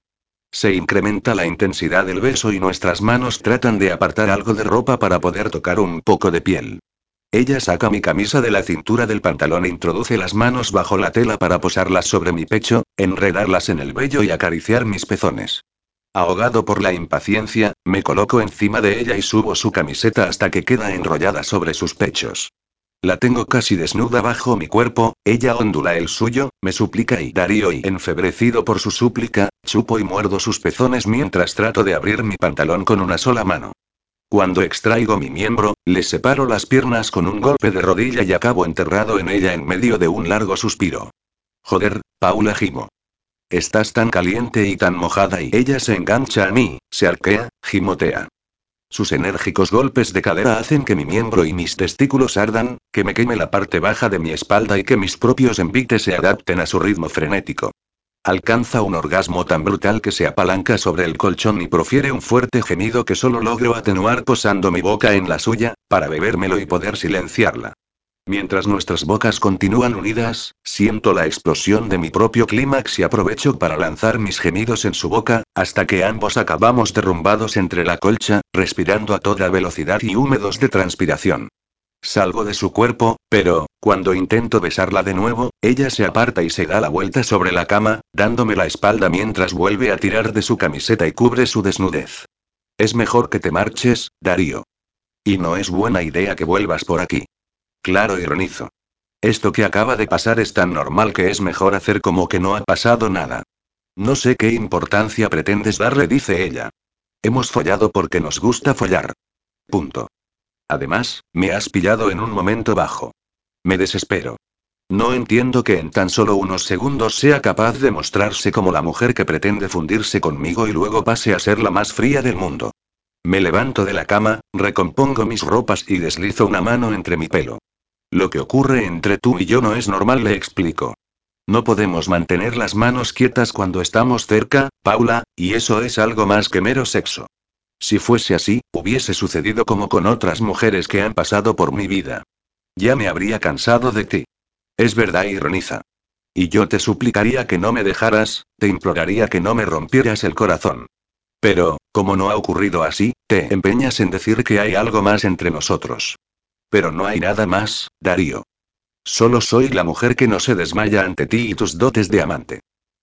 Speaker 1: Se incrementa la intensidad del beso y nuestras manos tratan de apartar algo de ropa para poder tocar un poco de piel. Ella saca mi camisa de la cintura del pantalón e introduce las manos bajo la tela para posarlas sobre mi pecho, enredarlas en el vello y acariciar mis pezones. Ahogado por la impaciencia, me coloco encima de ella y subo su camiseta hasta que queda enrollada sobre sus pechos. La tengo casi desnuda bajo mi cuerpo, ella ondula el suyo, me suplica y Darío y enfebrecido por su súplica, chupo y muerdo sus pezones mientras trato de abrir mi pantalón con una sola mano. Cuando extraigo mi miembro, le separo las piernas con un golpe de rodilla y acabo enterrado en ella en medio de un largo suspiro. Joder, Paula gimo. Estás tan caliente y tan mojada y ella se engancha a mí, se arquea, gimotea. Sus enérgicos golpes de cadera hacen que mi miembro y mis testículos ardan, que me queme la parte baja de mi espalda y que mis propios envites se adapten a su ritmo frenético. Alcanza un orgasmo tan brutal que se apalanca sobre el colchón y profiere un fuerte gemido que solo logro atenuar posando mi boca en la suya, para bebérmelo y poder silenciarla. Mientras nuestras bocas continúan unidas, siento la explosión de mi propio clímax y aprovecho para lanzar mis gemidos en su boca, hasta que ambos acabamos derrumbados entre la colcha, respirando a toda velocidad y húmedos de transpiración. Salgo de su cuerpo, pero, cuando intento besarla de nuevo, ella se aparta y se da la vuelta sobre la cama, dándome la espalda mientras vuelve a tirar de su camiseta y cubre su desnudez. Es mejor que te marches, Darío. Y no es buena idea que vuelvas por aquí. Claro, ironizo. Esto que acaba de pasar es tan normal que es mejor hacer como que no ha pasado nada. No sé qué importancia pretendes darle, dice ella. Hemos follado porque nos gusta follar. Punto. Además, me has pillado en un momento bajo. Me desespero. No entiendo que en tan solo unos segundos sea capaz de mostrarse como la mujer que pretende fundirse conmigo y luego pase a ser la más fría del mundo. Me levanto de la cama, recompongo mis ropas y deslizo una mano entre mi pelo. Lo que ocurre entre tú y yo no es normal, le explico. No podemos mantener las manos quietas cuando estamos cerca, Paula, y eso es algo más que mero sexo. Si fuese así, hubiese sucedido como con otras mujeres que han pasado por mi vida. Ya me habría cansado de ti. Es verdad, ironiza. Y yo te suplicaría que no me dejaras, te imploraría que no me rompieras el corazón. Pero, como no ha ocurrido así, te empeñas en decir que hay algo más entre nosotros. Pero no hay nada más, Darío. Solo soy la mujer que no se desmaya ante ti y tus dotes de amante.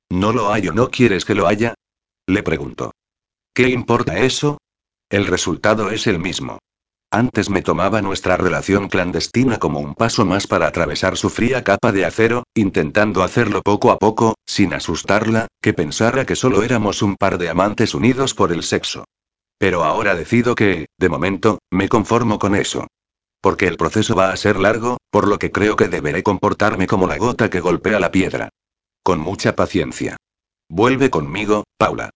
Speaker 1: ¿No lo hay o no quieres que lo haya? Le pregunto. ¿Qué importa eso? El resultado es el mismo. Antes me tomaba nuestra relación clandestina como un paso más para atravesar su fría capa de acero, intentando hacerlo poco a poco, sin asustarla, que pensara que solo éramos un par de amantes unidos por el sexo. Pero ahora decido que, de momento, me conformo con eso. Porque el proceso va a ser largo, por lo que creo que deberé comportarme como la gota que golpea la piedra. Con mucha paciencia. Vuelve conmigo, Paula.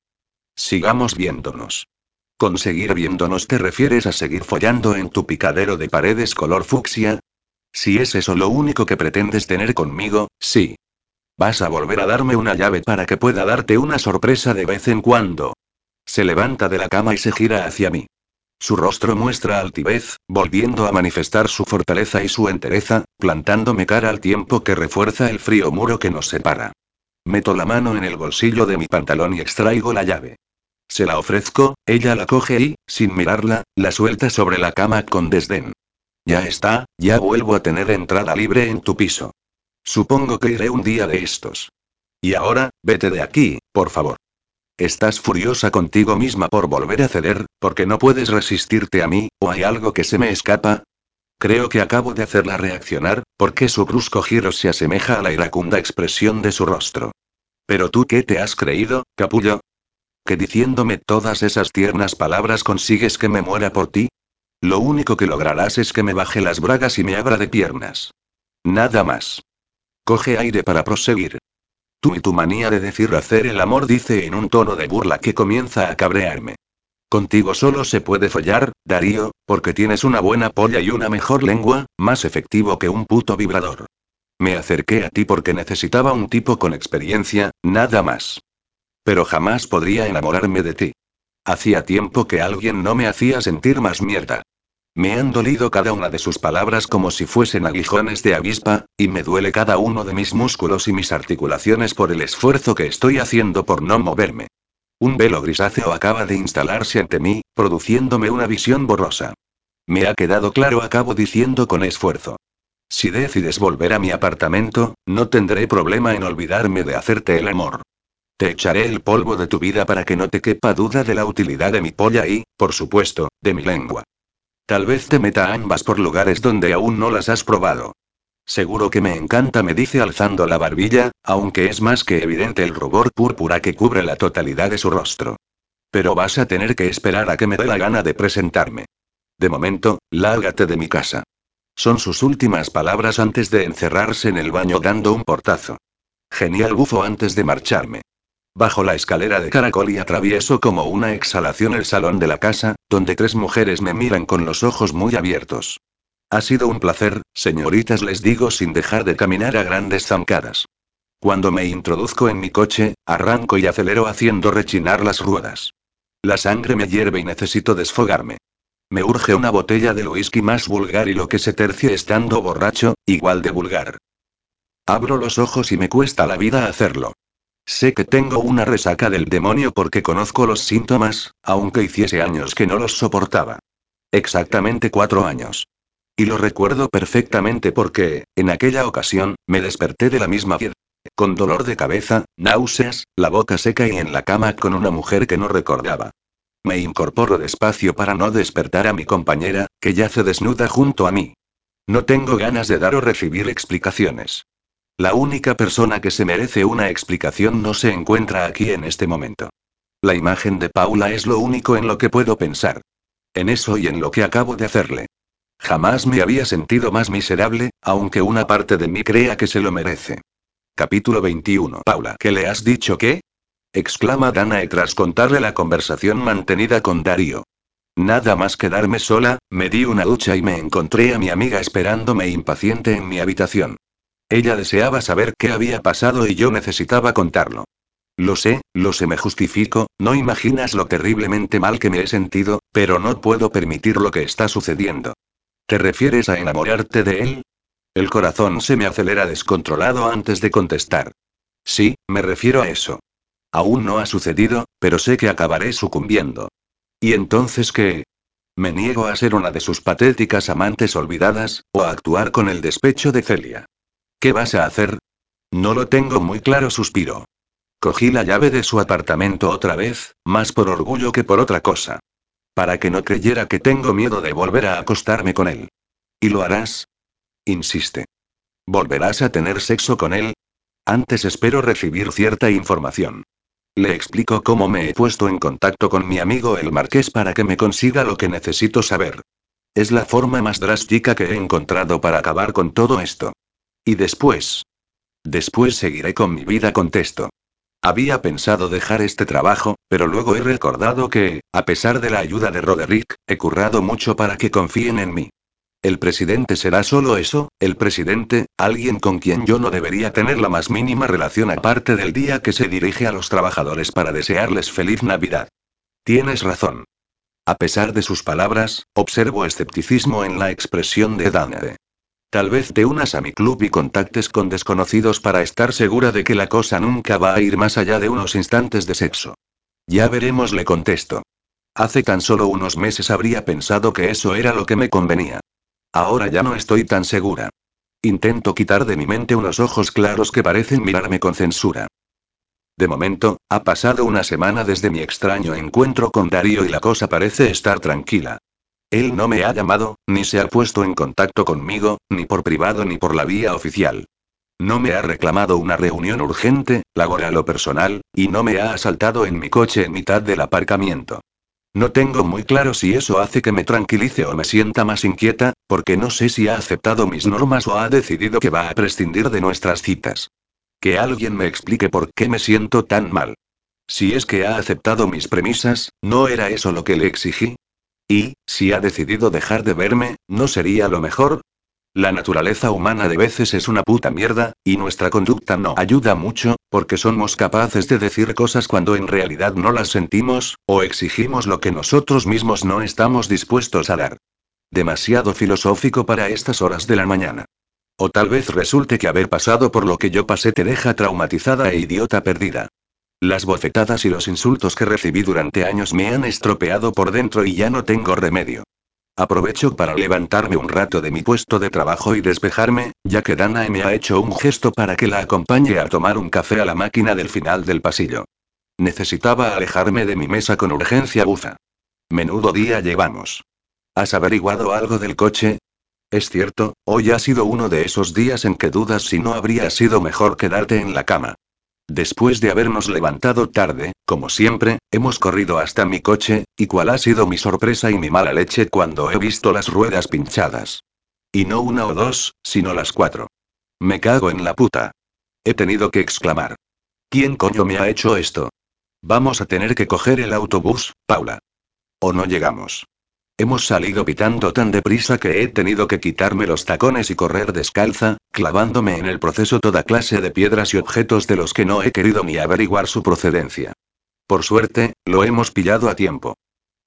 Speaker 1: Sigamos viéndonos. ¿Conseguir viéndonos te refieres a seguir follando en tu picadero de paredes color fucsia? Si es eso lo único que pretendes tener conmigo, sí. Vas a volver a darme una llave para que pueda darte una sorpresa de vez en cuando. Se levanta de la cama y se gira hacia mí. Su rostro muestra altivez, volviendo a manifestar su fortaleza y su entereza, plantándome cara al tiempo que refuerza el frío muro que nos separa. Meto la mano en el bolsillo de mi pantalón y extraigo la llave. Se la ofrezco, ella la coge y, sin mirarla, la suelta sobre la cama con desdén. Ya está, ya vuelvo a tener entrada libre en tu piso. Supongo que iré un día de estos. Y ahora, vete de aquí, por favor. ¿Estás furiosa contigo misma por volver a ceder, porque no puedes resistirte a mí, o hay algo que se me escapa? Creo que acabo de hacerla reaccionar, porque su brusco giro se asemeja a la iracunda expresión de su rostro. ¿Pero tú qué te has creído, capullo? ¿Que diciéndome todas esas tiernas palabras consigues que me muera por ti? Lo único que lograrás es que me baje las bragas y me abra de piernas. Nada más. Coge aire para proseguir. Tú y tu manía de decir hacer el amor dice en un tono de burla que comienza a cabrearme. Contigo solo se puede follar, Darío, porque tienes una buena polla y una mejor lengua, más efectivo que un puto vibrador. Me acerqué a ti porque necesitaba un tipo con experiencia, nada más. Pero jamás podría enamorarme de ti. Hacía tiempo que alguien no me hacía sentir más mierda. Me han dolido cada una de sus palabras como si fuesen aguijones de avispa, y me duele cada uno de mis músculos y mis articulaciones por el esfuerzo que estoy haciendo por no moverme. Un velo grisáceo acaba de instalarse ante mí, produciéndome una visión borrosa. Me ha quedado claro, acabo diciendo con esfuerzo. Si decides volver a mi apartamento, no tendré problema en olvidarme de hacerte el amor. Te echaré el polvo de tu vida para que no te quepa duda de la utilidad de mi polla y, por supuesto, de mi lengua. Tal vez te meta ambas por lugares donde aún no las has probado. Seguro que me encanta, me dice alzando la barbilla, aunque es más que evidente el rubor púrpura que cubre la totalidad de su rostro. Pero vas a tener que esperar a que me dé la gana de presentarme. De momento, lárgate de mi casa. Son sus últimas palabras antes de encerrarse en el baño dando un portazo. Genial bufo antes de marcharme. Bajo la escalera de caracol y atravieso como una exhalación el salón de la casa, donde tres mujeres me miran con los ojos muy abiertos. Ha sido un placer, señoritas, les digo sin dejar de caminar a grandes zancadas. Cuando me introduzco en mi coche, arranco y acelero haciendo rechinar las ruedas. La sangre me hierve y necesito desfogarme. Me urge una botella de whisky más vulgar y lo que se tercie estando borracho, igual de vulgar. Abro los ojos y me cuesta la vida hacerlo. Sé que tengo una resaca del demonio porque conozco los síntomas, aunque hiciese años que no los soportaba. Exactamente cuatro años. Y lo recuerdo perfectamente porque, en aquella ocasión, me desperté de la misma piedra. Con dolor de cabeza, náuseas, la boca seca y en la cama con una mujer que no recordaba. Me incorporo despacio para no despertar a mi compañera, que yace desnuda junto a mí. No tengo ganas de dar o recibir explicaciones. La única persona que se merece una explicación no se encuentra aquí en este momento. La imagen de Paula es lo único en lo que puedo pensar. En eso y en lo que acabo de hacerle. Jamás me había sentido más miserable, aunque una parte de mí crea que se lo merece. Capítulo 21. Paula, ¿qué le has dicho qué? exclama Danae tras contarle la conversación mantenida con Darío. Nada más quedarme sola, me di una ducha y me encontré a mi amiga esperándome impaciente en mi habitación. Ella deseaba saber qué había pasado y yo necesitaba contarlo. Lo sé, lo sé, me justifico, no imaginas lo terriblemente mal que me he sentido, pero no puedo permitir lo que está sucediendo. ¿Te refieres a enamorarte de él? El corazón se me acelera descontrolado antes de contestar. Sí, me refiero a eso. Aún no ha sucedido, pero sé que acabaré sucumbiendo. ¿Y entonces qué? Me niego a ser una de sus patéticas amantes olvidadas, o a actuar con el despecho de Celia. ¿Qué vas a hacer? No lo tengo muy claro, suspiro. Cogí la llave de su apartamento otra vez, más por orgullo que por otra cosa. Para que no creyera que tengo miedo de volver a acostarme con él. ¿Y lo harás? Insiste. ¿Volverás a tener sexo con él? Antes espero recibir cierta información. Le explico cómo me he puesto en contacto con mi amigo el marqués para que me consiga lo que necesito saber. Es la forma más drástica que he encontrado para acabar con todo esto. Y después. Después seguiré con mi vida, contesto. Había pensado dejar este trabajo, pero luego he recordado que, a pesar de la ayuda de Roderick, he currado mucho para que confíen en mí. El presidente será solo eso, el presidente, alguien con quien yo no debería tener la más mínima relación aparte del día que se dirige a los trabajadores para desearles feliz Navidad. Tienes razón. A pesar de sus palabras, observo escepticismo en la expresión de Danae. Tal vez te unas a mi club y contactes con desconocidos para estar segura de que la cosa nunca va a ir más allá de unos instantes de sexo. Ya veremos, le contesto. Hace tan solo unos meses habría pensado que eso era lo que me convenía. Ahora ya no estoy tan segura. Intento quitar de mi mente unos ojos claros que parecen mirarme con censura. De momento, ha pasado una semana desde mi extraño encuentro con Darío y la cosa parece estar tranquila. Él no me ha llamado, ni se ha puesto en contacto conmigo, ni por privado ni por la vía oficial. No me ha reclamado una reunión urgente, laboral o personal, y no me ha asaltado en mi coche en mitad del aparcamiento. No tengo muy claro si eso hace que me tranquilice o me sienta más inquieta, porque no sé si ha aceptado mis normas o ha decidido que va a prescindir de nuestras citas. Que alguien me explique por qué me siento tan mal. Si es que ha aceptado mis premisas, ¿no era eso lo que le exigí? Y, si ha decidido dejar de verme, ¿no sería lo mejor? La naturaleza humana de veces es una puta mierda, y nuestra conducta no ayuda mucho, porque somos capaces de decir cosas cuando en realidad no las sentimos, o exigimos lo que nosotros mismos no estamos dispuestos a dar. Demasiado filosófico para estas horas de la mañana. O tal vez resulte que haber pasado por lo que yo pasé te deja traumatizada e idiota perdida. Las bofetadas y los insultos que recibí durante años me han estropeado por dentro y ya no tengo remedio. Aprovecho para levantarme un rato de mi puesto de trabajo y despejarme, ya que Dana me ha hecho un gesto para que la acompañe a tomar un café a la máquina del final del pasillo. Necesitaba alejarme de mi mesa con urgencia buza. Menudo día llevamos. ¿Has averiguado algo del coche? Es cierto, hoy ha sido uno de esos días en que dudas si no habría sido mejor quedarte en la cama. Después de habernos levantado tarde, como siempre, hemos corrido hasta mi coche, y cuál ha sido mi sorpresa y mi mala leche cuando he visto las ruedas pinchadas. Y no una o dos, sino las cuatro. Me cago en la puta. He tenido que exclamar. ¿Quién coño me ha hecho esto? Vamos a tener que coger el autobús, Paula. O no llegamos. Hemos salido pitando tan deprisa que he tenido que quitarme los tacones y correr descalza, clavándome en el proceso toda clase de piedras y objetos de los que no he querido ni averiguar su procedencia. Por suerte, lo hemos pillado a tiempo.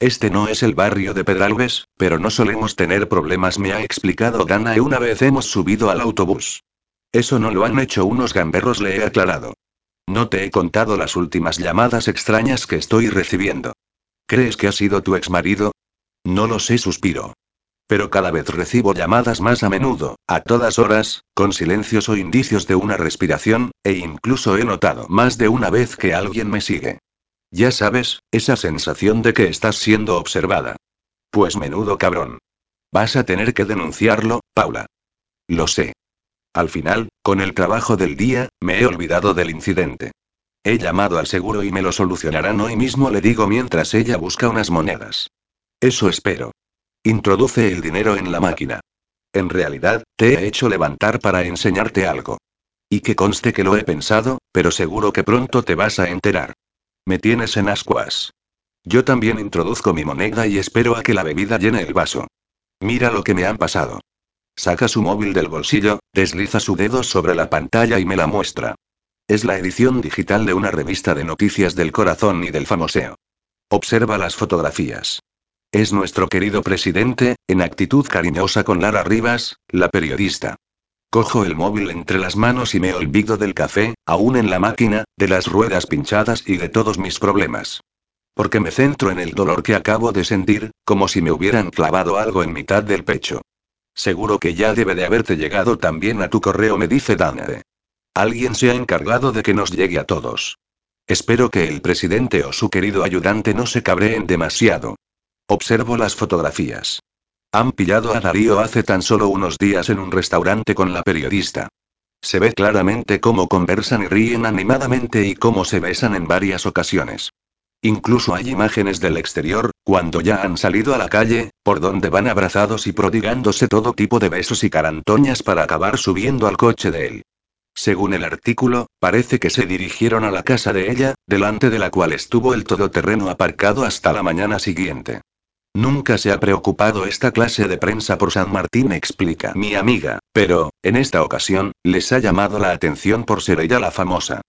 Speaker 1: Este no es el barrio de Pedralbes, pero no solemos tener problemas, me ha explicado Dana y una vez hemos subido al autobús. Eso no lo han hecho unos gamberros, le he aclarado. No te he contado las últimas llamadas extrañas que estoy recibiendo. ¿Crees que ha sido tu exmarido? No lo sé, suspiro. Pero cada vez recibo llamadas más a menudo, a todas horas, con silencios o indicios de una respiración, e incluso he notado más de una vez que alguien me sigue. Ya sabes, esa sensación de que estás siendo observada. Pues menudo cabrón. Vas a tener que denunciarlo, Paula. Lo sé. Al final, con el trabajo del día, me he olvidado del incidente. He llamado al seguro y me lo solucionarán hoy mismo, le digo mientras ella busca unas monedas. Eso espero. Introduce el dinero en la máquina. En realidad, te he hecho levantar para enseñarte algo. Y que conste que lo he pensado, pero seguro que pronto te vas a enterar. Me tienes en ascuas. Yo también introduzco mi moneda y espero a que la bebida llene el vaso. Mira lo que me han pasado. Saca su móvil del bolsillo, desliza su dedo sobre la pantalla y me la muestra. Es la edición digital de una revista de noticias del corazón y del famoseo. Observa las fotografías. Es nuestro querido presidente, en actitud cariñosa con Lara Rivas, la periodista. Cojo el móvil entre las manos y me olvido del café, aún en la máquina, de las ruedas pinchadas y de todos mis problemas. Porque me centro en el dolor que acabo de sentir, como si me hubieran clavado algo en mitad del pecho. Seguro que ya debe de haberte llegado también a tu correo, me dice Danae. Alguien se ha encargado de que nos llegue a todos. Espero que el presidente o su querido ayudante no se cabreen demasiado. Observo las fotografías. Han pillado a Darío hace tan solo unos días en un restaurante con la periodista. Se ve claramente cómo conversan y ríen animadamente y cómo se besan en varias ocasiones. Incluso hay imágenes del exterior, cuando ya han salido a la calle, por donde van abrazados y prodigándose todo tipo de besos y carantoñas para acabar subiendo al coche de él. Según el artículo, parece que se dirigieron a la casa de ella, delante de la cual estuvo el todoterreno aparcado hasta la mañana siguiente. Nunca se ha preocupado esta clase de prensa por San Martín, explica mi amiga, pero, en esta ocasión, les ha llamado la atención por ser ella la famosa.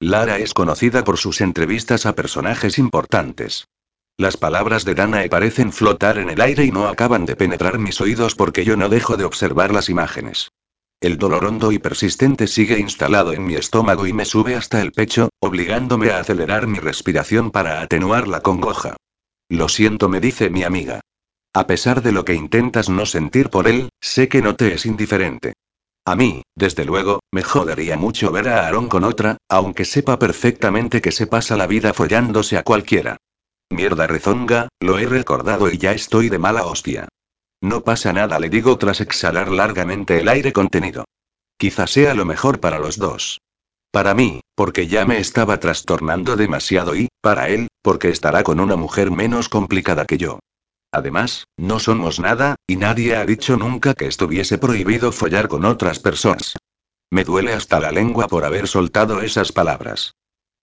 Speaker 1: Lara es conocida por sus entrevistas a personajes importantes. Las palabras de Danae parecen flotar en el aire y no acaban de penetrar mis oídos porque yo no dejo de observar las imágenes. El dolor hondo y persistente sigue instalado en mi estómago y me sube hasta el pecho, obligándome a acelerar mi respiración para atenuar la congoja. Lo siento, me dice mi amiga. A pesar de lo que intentas no sentir por él, sé que no te es indiferente. A mí, desde luego, me jodería mucho ver a Aaron con otra, aunque sepa perfectamente que se pasa la vida follándose a cualquiera. Mierda rezonga, lo he recordado y ya estoy de mala hostia. No pasa nada, le digo tras exhalar largamente el aire contenido. Quizá sea lo mejor para los dos. Para mí, porque ya me estaba trastornando demasiado y, para él, porque estará con una mujer menos complicada que yo. Además, no somos nada, y nadie ha dicho nunca que estuviese prohibido follar con otras personas. Me duele hasta la lengua por haber soltado esas palabras.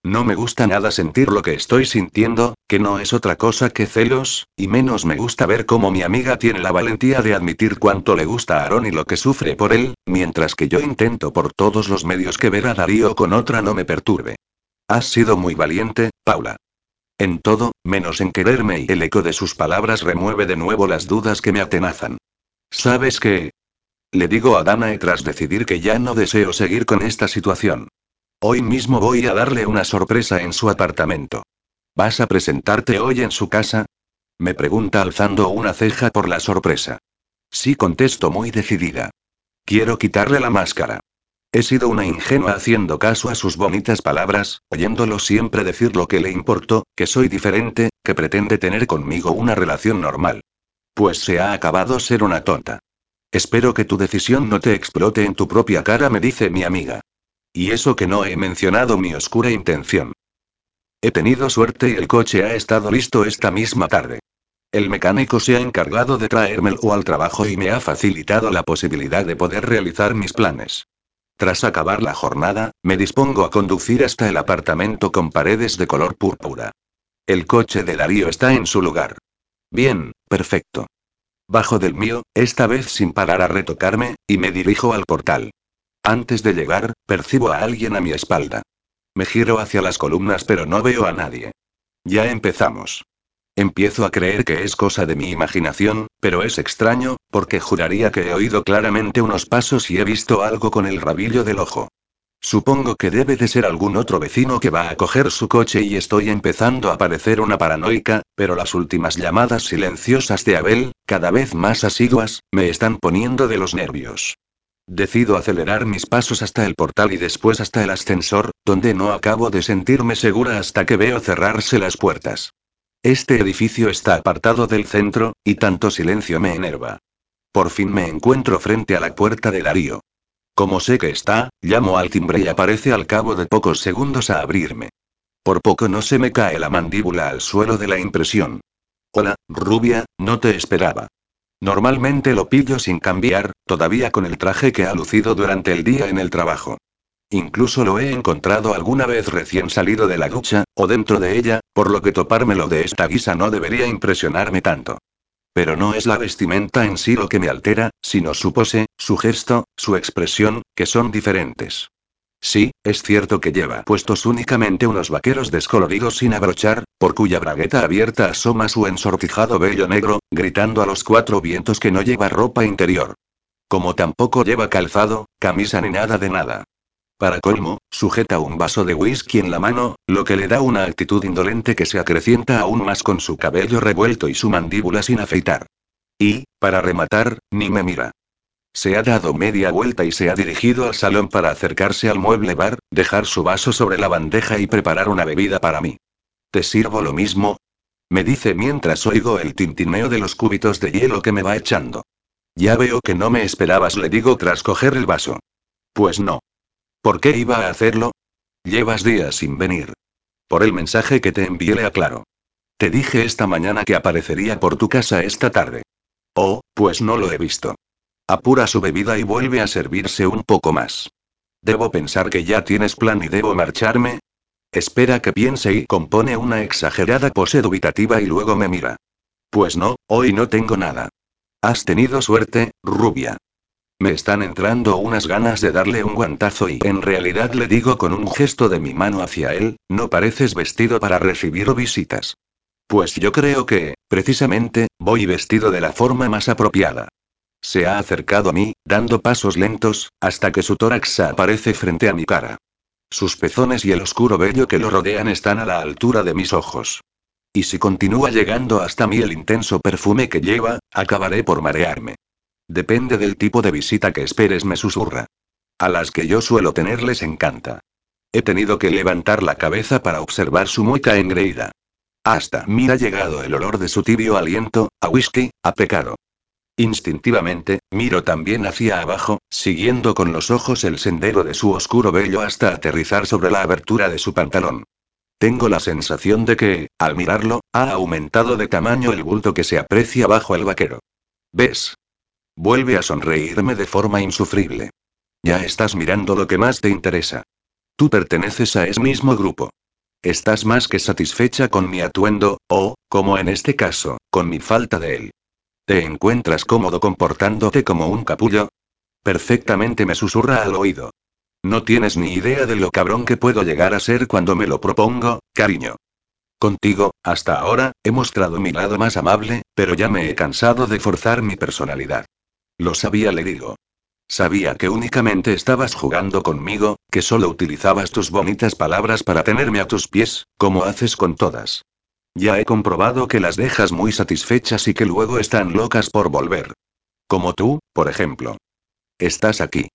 Speaker 1: No me gusta nada sentir lo que estoy sintiendo, que no es otra cosa que celos, y menos me gusta ver cómo mi amiga tiene la valentía de admitir cuánto le gusta a Aaron y lo que sufre por él, mientras que yo intento por todos los medios que ver a Darío con otra no me perturbe. Has sido muy valiente, Paula. En todo, menos en quererme y el eco de sus palabras remueve de nuevo las dudas que me atenazan. ¿Sabes qué? Le digo a Danae tras decidir que ya no deseo seguir con esta situación. Hoy mismo voy a darle una sorpresa en su apartamento. ¿Vas a presentarte hoy en su casa? Me pregunta alzando una ceja por la sorpresa. Sí contesto muy decidida. Quiero quitarle la máscara. He sido una ingenua haciendo caso a sus bonitas palabras, oyéndolo siempre decir lo que le importó, que soy diferente, que pretende tener conmigo una relación normal. Pues se ha acabado ser una tonta. Espero que tu decisión no te explote en tu propia cara, me dice mi amiga. Y eso que no he mencionado mi oscura intención. He tenido suerte y el coche ha estado listo esta misma tarde. El mecánico se ha encargado de traérmelo al trabajo y me ha facilitado la posibilidad de poder realizar mis planes. Tras acabar la jornada, me dispongo a conducir hasta el apartamento con paredes de color púrpura. El coche de Darío está en su lugar. Bien, perfecto. Bajo del mío, esta vez sin parar a retocarme, y me dirijo al portal. Antes de llegar, percibo a alguien a mi espalda. Me giro hacia las columnas pero no veo a nadie. Ya empezamos. Empiezo a creer que es cosa de mi imaginación, pero es extraño, porque juraría que he oído claramente unos pasos y he visto algo con el rabillo del ojo. Supongo que debe de ser algún otro vecino que va a coger su coche y estoy empezando a parecer una paranoica, pero las últimas llamadas silenciosas de Abel, cada vez más asiduas, me están poniendo de los nervios. Decido acelerar mis pasos hasta el portal y después hasta el ascensor, donde no acabo de sentirme segura hasta que veo cerrarse las puertas. Este edificio está apartado del centro, y tanto silencio me enerva. Por fin me encuentro frente a la puerta de Darío. Como sé que está, llamo al timbre y aparece al cabo de pocos segundos a abrirme. Por poco no se me cae la mandíbula al suelo de la impresión. Hola, rubia, no te esperaba. Normalmente lo pillo sin cambiar, todavía con el traje que ha lucido durante el día en el trabajo. Incluso lo he encontrado alguna vez recién salido de la ducha, o dentro de ella, por lo que topármelo de esta guisa no debería impresionarme tanto. Pero no es la vestimenta en sí lo que me altera, sino su pose, su gesto, su expresión, que son diferentes. Sí, es cierto que lleva puestos únicamente unos vaqueros descoloridos sin abrochar, por cuya bragueta abierta asoma su ensortijado vello negro, gritando a los cuatro vientos que no lleva ropa interior. Como tampoco lleva calzado, camisa ni nada de nada. Para colmo, sujeta un vaso de whisky en la mano, lo que le da una actitud indolente que se acrecienta aún más con su cabello revuelto y su mandíbula sin afeitar. Y, para rematar, ni me mira. Se ha dado media vuelta y se ha dirigido al salón para acercarse al mueble bar, dejar su vaso sobre la bandeja y preparar una bebida para mí. ¿Te sirvo lo mismo? Me dice mientras oigo el tintineo de los cúbitos de hielo que me va echando. Ya veo que no me esperabas, le digo tras coger el vaso. Pues no. ¿Por qué iba a hacerlo? Llevas días sin venir. Por el mensaje que te envié le aclaro. Te dije esta mañana que aparecería por tu casa esta tarde. Oh, pues no lo he visto. Apura su bebida y vuelve a servirse un poco más. Debo pensar que ya tienes plan y debo marcharme. Espera que piense y compone una exagerada pose dubitativa y luego me mira. Pues no, hoy no tengo nada. Has tenido suerte, rubia. Me están entrando unas ganas de darle un guantazo y en realidad le digo con un gesto de mi mano hacia él, no pareces vestido para recibir visitas. Pues yo creo que, precisamente, voy vestido de la forma más apropiada. Se ha acercado a mí, dando pasos lentos, hasta que su tórax aparece frente a mi cara. Sus pezones y el oscuro vello que lo rodean están a la altura de mis ojos. Y si continúa llegando hasta mí el intenso perfume que lleva, acabaré por marearme. Depende del tipo de visita que esperes, me susurra. A las que yo suelo tener les encanta. He tenido que levantar la cabeza para observar su mueca engreída. Hasta mí ha llegado el olor de su tibio aliento, a whisky, a pecado. Instintivamente, miro también hacia abajo, siguiendo con los ojos el sendero de su oscuro vello hasta aterrizar sobre la abertura de su pantalón. Tengo la sensación de que, al mirarlo, ha aumentado de tamaño el bulto que se aprecia bajo el vaquero. ¿Ves? Vuelve a sonreírme de forma insufrible. Ya estás mirando lo que más te interesa. Tú perteneces a ese mismo grupo. Estás más que satisfecha con mi atuendo, o, como en este caso, con mi falta de él. ¿Te encuentras cómodo comportándote como un capullo? Perfectamente me susurra al oído. No tienes ni idea de lo cabrón que puedo llegar a ser cuando me lo propongo, cariño. Contigo, hasta ahora, he mostrado mi lado más amable, pero ya me he cansado de forzar mi personalidad. Lo sabía, le digo. Sabía que únicamente estabas jugando conmigo, que solo utilizabas tus bonitas palabras para tenerme a tus pies, como haces con todas. Ya he comprobado que las dejas muy satisfechas y que luego están locas por volver. Como tú, por ejemplo. Estás aquí.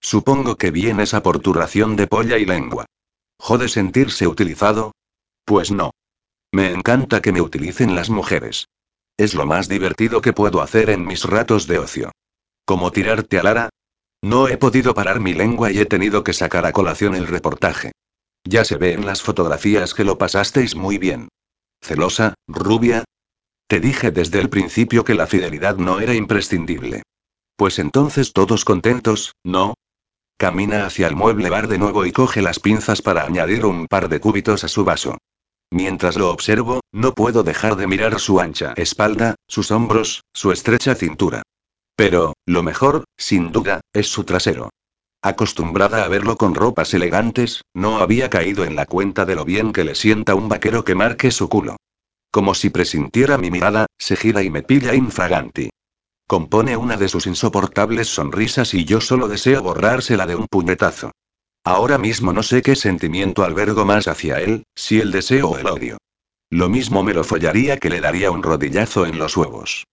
Speaker 1: Supongo que vienes a por de polla y lengua. ¿Jode sentirse utilizado? Pues no. Me encanta que me utilicen las mujeres. Es lo más divertido que puedo hacer en mis ratos de ocio. ¿Cómo tirarte a Lara? No he podido parar mi lengua y he tenido que sacar a colación el reportaje. Ya se ve en las fotografías que lo pasasteis muy bien. ¿Celosa, rubia? Te dije desde el principio que la fidelidad no era imprescindible. Pues entonces todos contentos, ¿no? Camina hacia el mueble bar de nuevo y coge las pinzas para añadir un par de cúbitos a su vaso. Mientras lo observo, no puedo dejar de mirar su ancha espalda, sus hombros, su estrecha cintura. Pero, lo mejor, sin duda, es su trasero. Acostumbrada a verlo con ropas elegantes, no había caído en la cuenta de lo bien que le sienta un vaquero que marque su culo. Como si presintiera mi mirada, se gira y me pilla infraganti. Compone una de sus insoportables sonrisas y yo solo deseo borrársela de un puñetazo. Ahora mismo no sé qué sentimiento albergo más hacia él, si el deseo o el odio. Lo mismo me lo follaría que le daría un rodillazo en los huevos.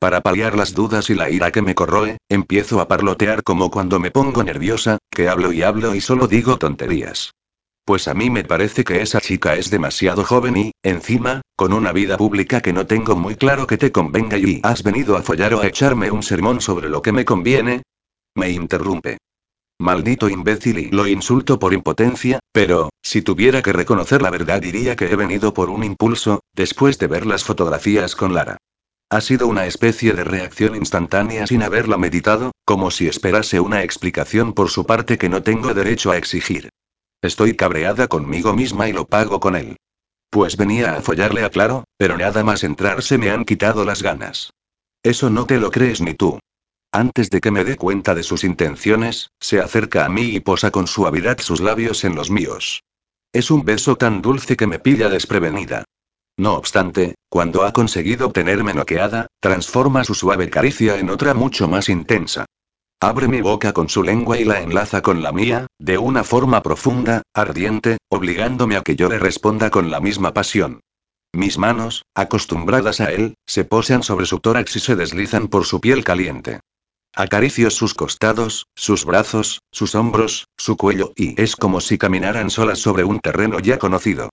Speaker 1: Para paliar las dudas y la ira que me corroe, empiezo a parlotear como cuando me pongo nerviosa, que hablo y hablo y solo digo tonterías. Pues a mí me parece que esa chica es demasiado joven y, encima, con una vida pública que no tengo muy claro que te convenga y has venido a follar o a echarme un sermón sobre lo que me conviene. Me interrumpe. Maldito imbécil y lo insulto por impotencia, pero, si tuviera que reconocer la verdad diría que he venido por un impulso, después de ver las fotografías con Lara. Ha sido una especie de reacción instantánea sin haberla meditado, como si esperase una explicación por su parte que no tengo derecho a exigir. Estoy cabreada conmigo misma y lo pago con él. Pues venía a follarle a Claro, pero nada más entrarse me han quitado las ganas. Eso no te lo crees ni tú. Antes de que me dé cuenta de sus intenciones, se acerca a mí y posa con suavidad sus labios en los míos. Es un beso tan dulce que me pilla desprevenida. No obstante, cuando ha conseguido tenerme noqueada, transforma su suave caricia en otra mucho más intensa. Abre mi boca con su lengua y la enlaza con la mía, de una forma profunda, ardiente, obligándome a que yo le responda con la misma pasión. Mis manos, acostumbradas a él, se posan sobre su tórax y se deslizan por su piel caliente. Acaricio sus costados, sus brazos, sus hombros, su cuello, y es como si caminaran solas sobre un terreno ya conocido.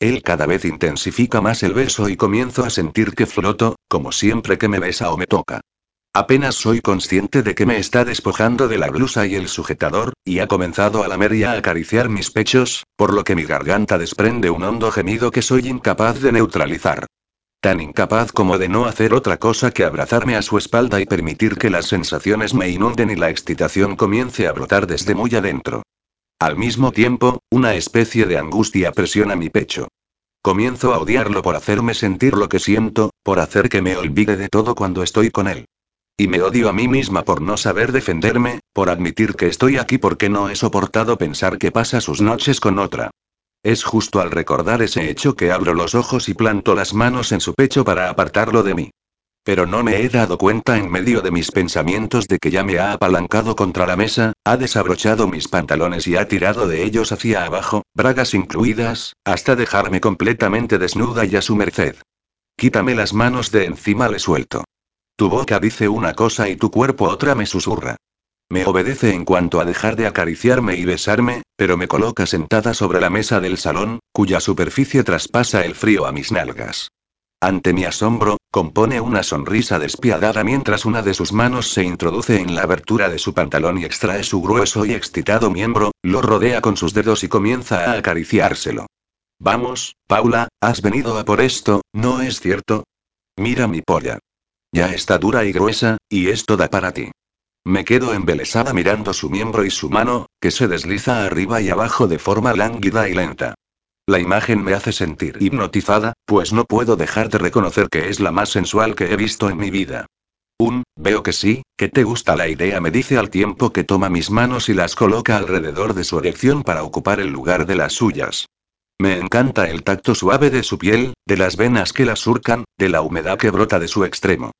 Speaker 1: Él cada vez intensifica más el beso y comienzo a sentir que floto, como siempre que me besa o me toca. Apenas soy consciente de que me está despojando de la blusa y el sujetador, y ha comenzado a lamer y a acariciar mis pechos, por lo que mi garganta desprende un hondo gemido que soy incapaz de neutralizar. Tan incapaz como de no hacer otra cosa que abrazarme a su espalda y permitir que las sensaciones me inunden y la excitación comience a brotar desde muy adentro. Al mismo tiempo, una especie de angustia presiona mi pecho. Comienzo a odiarlo por hacerme sentir lo que siento, por hacer que me olvide de todo cuando estoy con él. Y me odio a mí misma por no saber defenderme, por admitir que estoy aquí porque no he soportado pensar que pasa sus noches con otra. Es justo al recordar ese hecho que abro los ojos y planto las manos en su pecho para apartarlo de mí. Pero no me he dado cuenta en medio de mis pensamientos de que ya me ha apalancado contra la mesa, ha desabrochado mis pantalones y ha tirado de ellos hacia abajo, bragas incluidas, hasta dejarme completamente desnuda y a su merced. Quítame las manos de encima, le suelto. Tu boca dice una cosa y tu cuerpo otra, me susurra. Me obedece en cuanto a dejar de acariciarme y besarme, pero me coloca sentada sobre la mesa del salón, cuya superficie traspasa el frío a mis nalgas. Ante mi asombro, compone una sonrisa despiadada mientras una de sus manos se introduce en la abertura de su pantalón y extrae su grueso y excitado miembro, lo rodea con sus dedos y comienza a acariciárselo. Vamos, Paula, has venido a por esto, ¿no es cierto? Mira mi polla. Ya está dura y gruesa, y es toda para ti. Me quedo embelesada mirando su miembro y su mano, que se desliza arriba y abajo de forma lánguida y lenta. La imagen me hace sentir hipnotizada, pues no puedo dejar de reconocer que es la más sensual que he visto en mi vida. Un, veo que sí, que te gusta la idea, me dice al tiempo que toma mis manos y las coloca alrededor de su erección para ocupar el lugar de las suyas. Me encanta el tacto suave de su piel, de las venas que la surcan, de la humedad que brota de su extremo.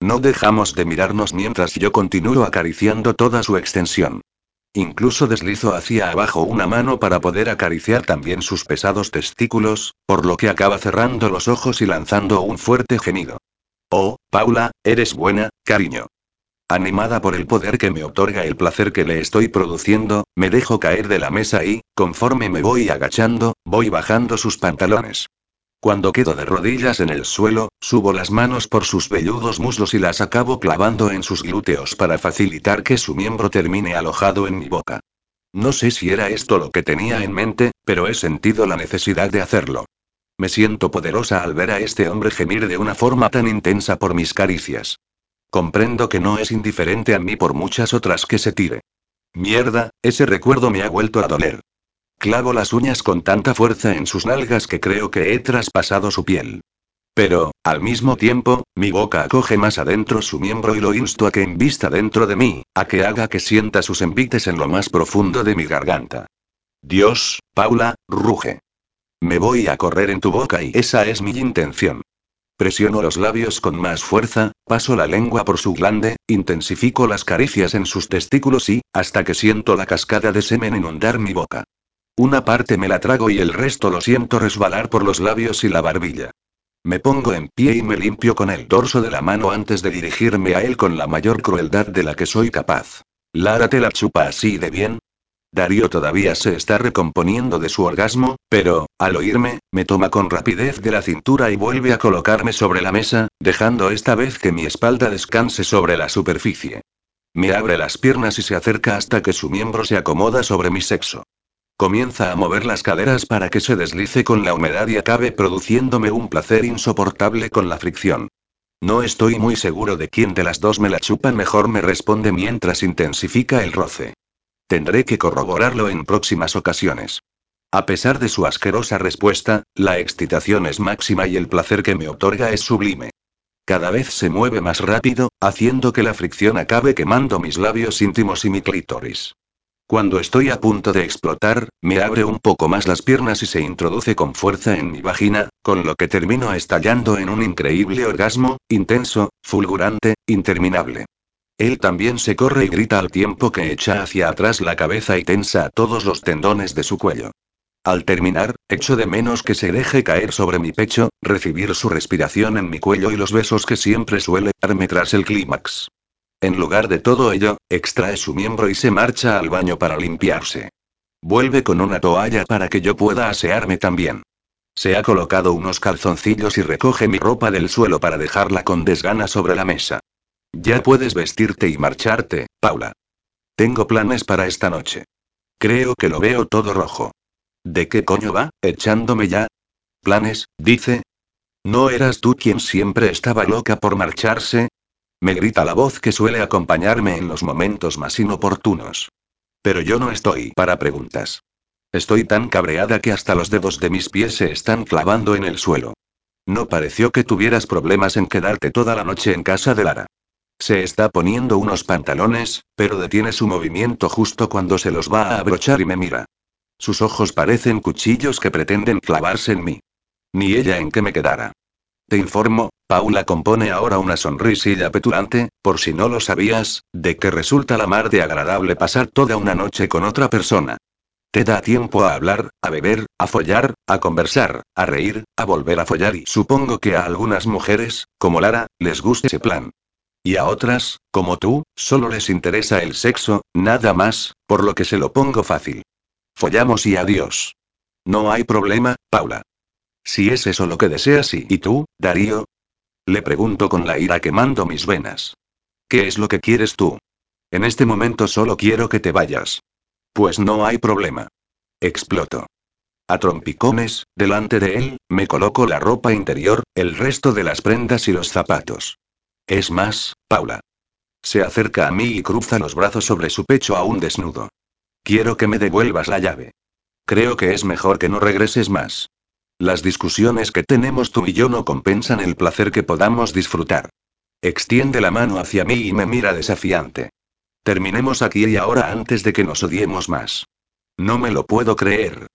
Speaker 1: No dejamos de mirarnos mientras yo continúo acariciando toda su extensión. Incluso deslizo hacia abajo una mano para poder acariciar también sus pesados testículos, por lo que acaba cerrando los ojos y lanzando un fuerte gemido. Oh, Paula, eres buena, cariño. Animada por el poder que me otorga el placer que le estoy produciendo, me dejo caer de la mesa y, conforme me voy agachando, voy bajando sus pantalones. Cuando quedo de rodillas en el suelo, subo las manos por sus velludos muslos y las acabo clavando en sus glúteos para facilitar que su miembro termine alojado en mi boca. No sé si era esto lo que tenía en mente, pero he sentido la necesidad de hacerlo. Me siento poderosa al ver a este hombre gemir de una forma tan intensa por mis caricias. Comprendo que no es indiferente a mí por muchas otras que se tire. Mierda, ese recuerdo me ha vuelto a doler. Clavo las uñas con tanta fuerza en sus nalgas que creo que he traspasado su piel. Pero, al mismo tiempo, mi boca acoge más adentro su miembro y lo insto a que invista dentro de mí, a que haga que sienta sus envites en lo más profundo de mi garganta. Dios, Paula, ruge. Me voy a correr en tu boca y esa es mi intención. Presiono los labios con más fuerza, paso la lengua por su glande, intensifico las caricias en sus testículos y, hasta que siento la cascada de semen inundar mi boca. Una parte me la trago y el resto lo siento resbalar por los labios y la barbilla. Me pongo en pie y me limpio con el dorso de la mano antes de dirigirme a él con la mayor crueldad de la que soy capaz. Lara te la chupa así de bien, Darío todavía se está recomponiendo de su orgasmo, pero, al oírme, me toma con rapidez de la cintura y vuelve a colocarme sobre la mesa, dejando esta vez que mi espalda descanse sobre la superficie. Me abre las piernas y se acerca hasta que su miembro se acomoda sobre mi sexo. Comienza a mover las caderas para que se deslice con la humedad y acabe produciéndome un placer insoportable con la fricción. No estoy muy seguro de quién de las dos me la chupa mejor, me responde mientras intensifica el roce. Tendré que corroborarlo en próximas ocasiones. A pesar de su asquerosa respuesta, la excitación es máxima y el placer que me otorga es sublime. Cada vez se mueve más rápido, haciendo que la fricción acabe quemando mis labios íntimos y mi clítoris. Cuando estoy a punto de explotar, me abre un poco más las piernas y se introduce con fuerza en mi vagina, con lo que termino estallando en un increíble orgasmo, intenso, fulgurante, interminable. Él también se corre y grita al tiempo que echa hacia atrás la cabeza y tensa todos los tendones de su cuello. Al terminar, echo de menos que se deje caer sobre mi pecho, recibir su respiración en mi cuello y los besos que siempre suele darme tras el clímax. En lugar de todo ello, extrae su miembro y se marcha al baño para limpiarse. Vuelve con una toalla para que yo pueda asearme también. Se ha colocado unos calzoncillos y recoge mi ropa del suelo para dejarla con desgana sobre la mesa. Ya puedes vestirte y marcharte, Paula. Tengo planes para esta noche. Creo que lo veo todo rojo. ¿De qué coño va, echándome ya? ¿Planes, dice? ¿No eras tú quien siempre estaba loca por marcharse? Me grita la voz que suele acompañarme en los momentos más inoportunos. Pero yo no estoy para preguntas. Estoy tan cabreada que hasta los dedos de mis pies se están clavando en el suelo. No pareció que tuvieras problemas en quedarte toda la noche en casa de Lara. Se está poniendo unos pantalones, pero detiene su movimiento justo cuando se los va a abrochar y me mira. Sus ojos parecen cuchillos que pretenden clavarse en mí. Ni ella en que me quedara. Te informo, Paula compone ahora una sonrisilla petulante, por si no lo sabías, de que resulta la mar de agradable pasar toda una noche con otra persona. Te da tiempo a hablar, a beber, a follar, a conversar, a reír, a volver a follar y supongo que a algunas mujeres, como Lara, les gusta ese plan. Y a otras, como tú, solo les interesa el sexo, nada más, por lo que se lo pongo fácil. Follamos y adiós. No hay problema, Paula. Si es eso lo que deseas y, ¿y tú, Darío? Le pregunto con la ira quemando mis venas. ¿Qué es lo que quieres tú? En este momento solo quiero que te vayas. Pues no hay problema. Exploto. A trompicones, delante de él, me coloco la ropa interior, el resto de las prendas y los zapatos. Es más, Paula. Se acerca a mí y cruza los brazos sobre su pecho aún desnudo. Quiero que me devuelvas la llave. Creo que es mejor que no regreses más. Las discusiones que tenemos tú y yo no compensan el placer que podamos disfrutar. Extiende la mano hacia mí y me mira desafiante. Terminemos aquí y ahora antes de que nos odiemos más. No me lo puedo creer.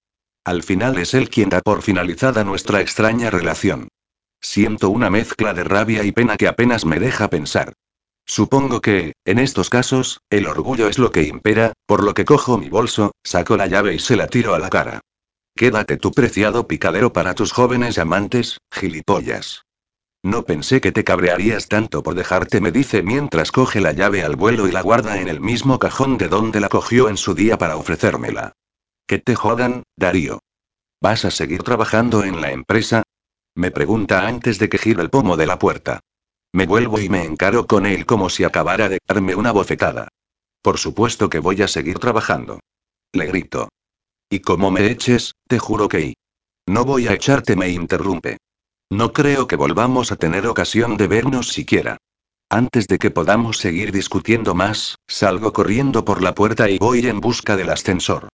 Speaker 1: Al final es él quien da por finalizada nuestra extraña relación. Siento una mezcla de rabia y pena que apenas me deja pensar. Supongo que, en estos casos, el orgullo es lo que impera, por lo que cojo mi bolso, saco la llave y se la tiro a la cara. Quédate tu preciado picadero para tus jóvenes amantes, gilipollas. No pensé que te cabrearías tanto por dejarte, me dice mientras coge la llave al vuelo y la guarda en el mismo cajón de donde la cogió en su día para ofrecérmela. Que te jodan, Darío. ¿Vas a seguir trabajando en la empresa? Me pregunta antes de que gire el pomo de la puerta. Me vuelvo y me encaro con él como si acabara de darme una bofetada. Por supuesto que voy a seguir trabajando. Le grito. Y como me eches, te juro que... No voy a echarte, me interrumpe. No creo que volvamos a tener ocasión de vernos siquiera. Antes de que podamos seguir discutiendo más, salgo corriendo por la puerta y voy en busca del ascensor.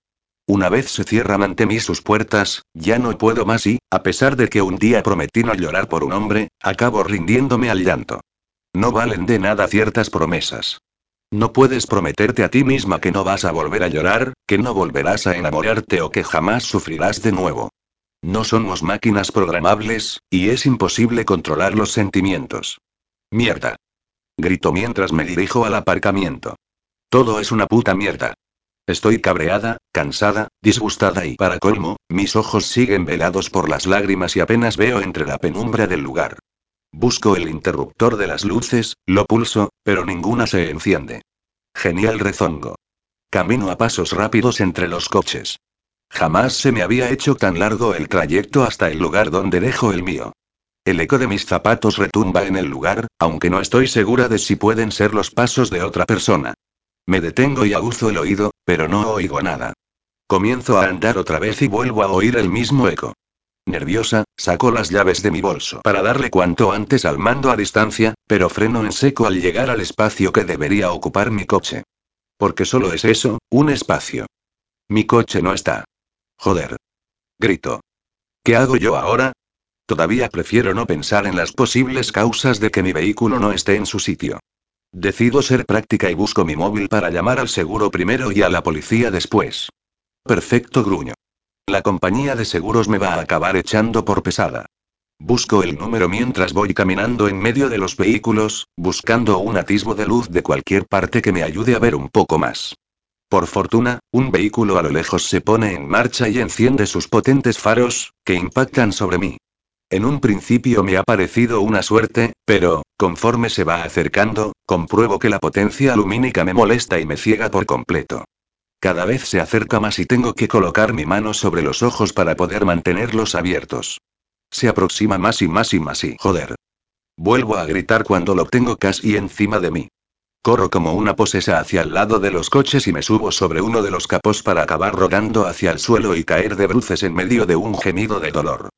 Speaker 1: Una vez se cierran ante mí sus puertas, ya no puedo más y, a pesar de que un día prometí no llorar por un hombre, acabo rindiéndome al llanto. No valen de nada ciertas promesas. No puedes prometerte a ti misma que no vas a volver a llorar, que no volverás a enamorarte o que jamás sufrirás de nuevo. No somos máquinas programables, y es imposible controlar los sentimientos. Mierda. Grito mientras me dirijo al aparcamiento. Todo es una puta mierda. Estoy cabreada, cansada, disgustada y para colmo, mis ojos siguen velados por las lágrimas y apenas veo entre la penumbra del lugar. Busco el interruptor de las luces, lo pulso, pero ninguna se enciende. Genial rezongo. Camino a pasos rápidos entre los coches. Jamás se me había hecho tan largo el trayecto hasta el lugar donde dejo el mío. El eco de mis zapatos retumba en el lugar, aunque no estoy segura de si pueden ser los pasos de otra persona. Me detengo y aguzo el oído, pero no oigo nada. Comienzo a andar otra vez y vuelvo a oír el mismo eco. Nerviosa, saco las llaves de mi bolso para darle cuanto antes al mando a distancia, pero freno en seco al llegar al espacio que debería ocupar mi coche. Porque solo es eso, un espacio. Mi coche no está. Joder. Grito. ¿Qué hago yo ahora? Todavía prefiero no pensar en las posibles causas de que mi vehículo no esté en su sitio. Decido ser práctica y busco mi móvil para llamar al seguro primero y a la policía después. Perfecto gruño. La compañía de seguros me va a acabar echando por pesada. Busco el número mientras voy caminando en medio de los vehículos, buscando un atisbo de luz de cualquier parte que me ayude a ver un poco más. Por fortuna, un vehículo a lo lejos se pone en marcha y enciende sus potentes faros, que impactan sobre mí. En un principio me ha parecido una suerte, pero, conforme se va acercando, compruebo que la potencia lumínica me molesta y me ciega por completo. Cada vez se acerca más y tengo que colocar mi mano sobre los ojos para poder mantenerlos abiertos. Se aproxima más y más y más y joder. Vuelvo a gritar cuando lo tengo casi encima de mí. Corro como una posesa hacia el lado de los coches y me subo sobre uno de los capós para acabar rodando hacia el suelo y caer de bruces en medio de un gemido de dolor.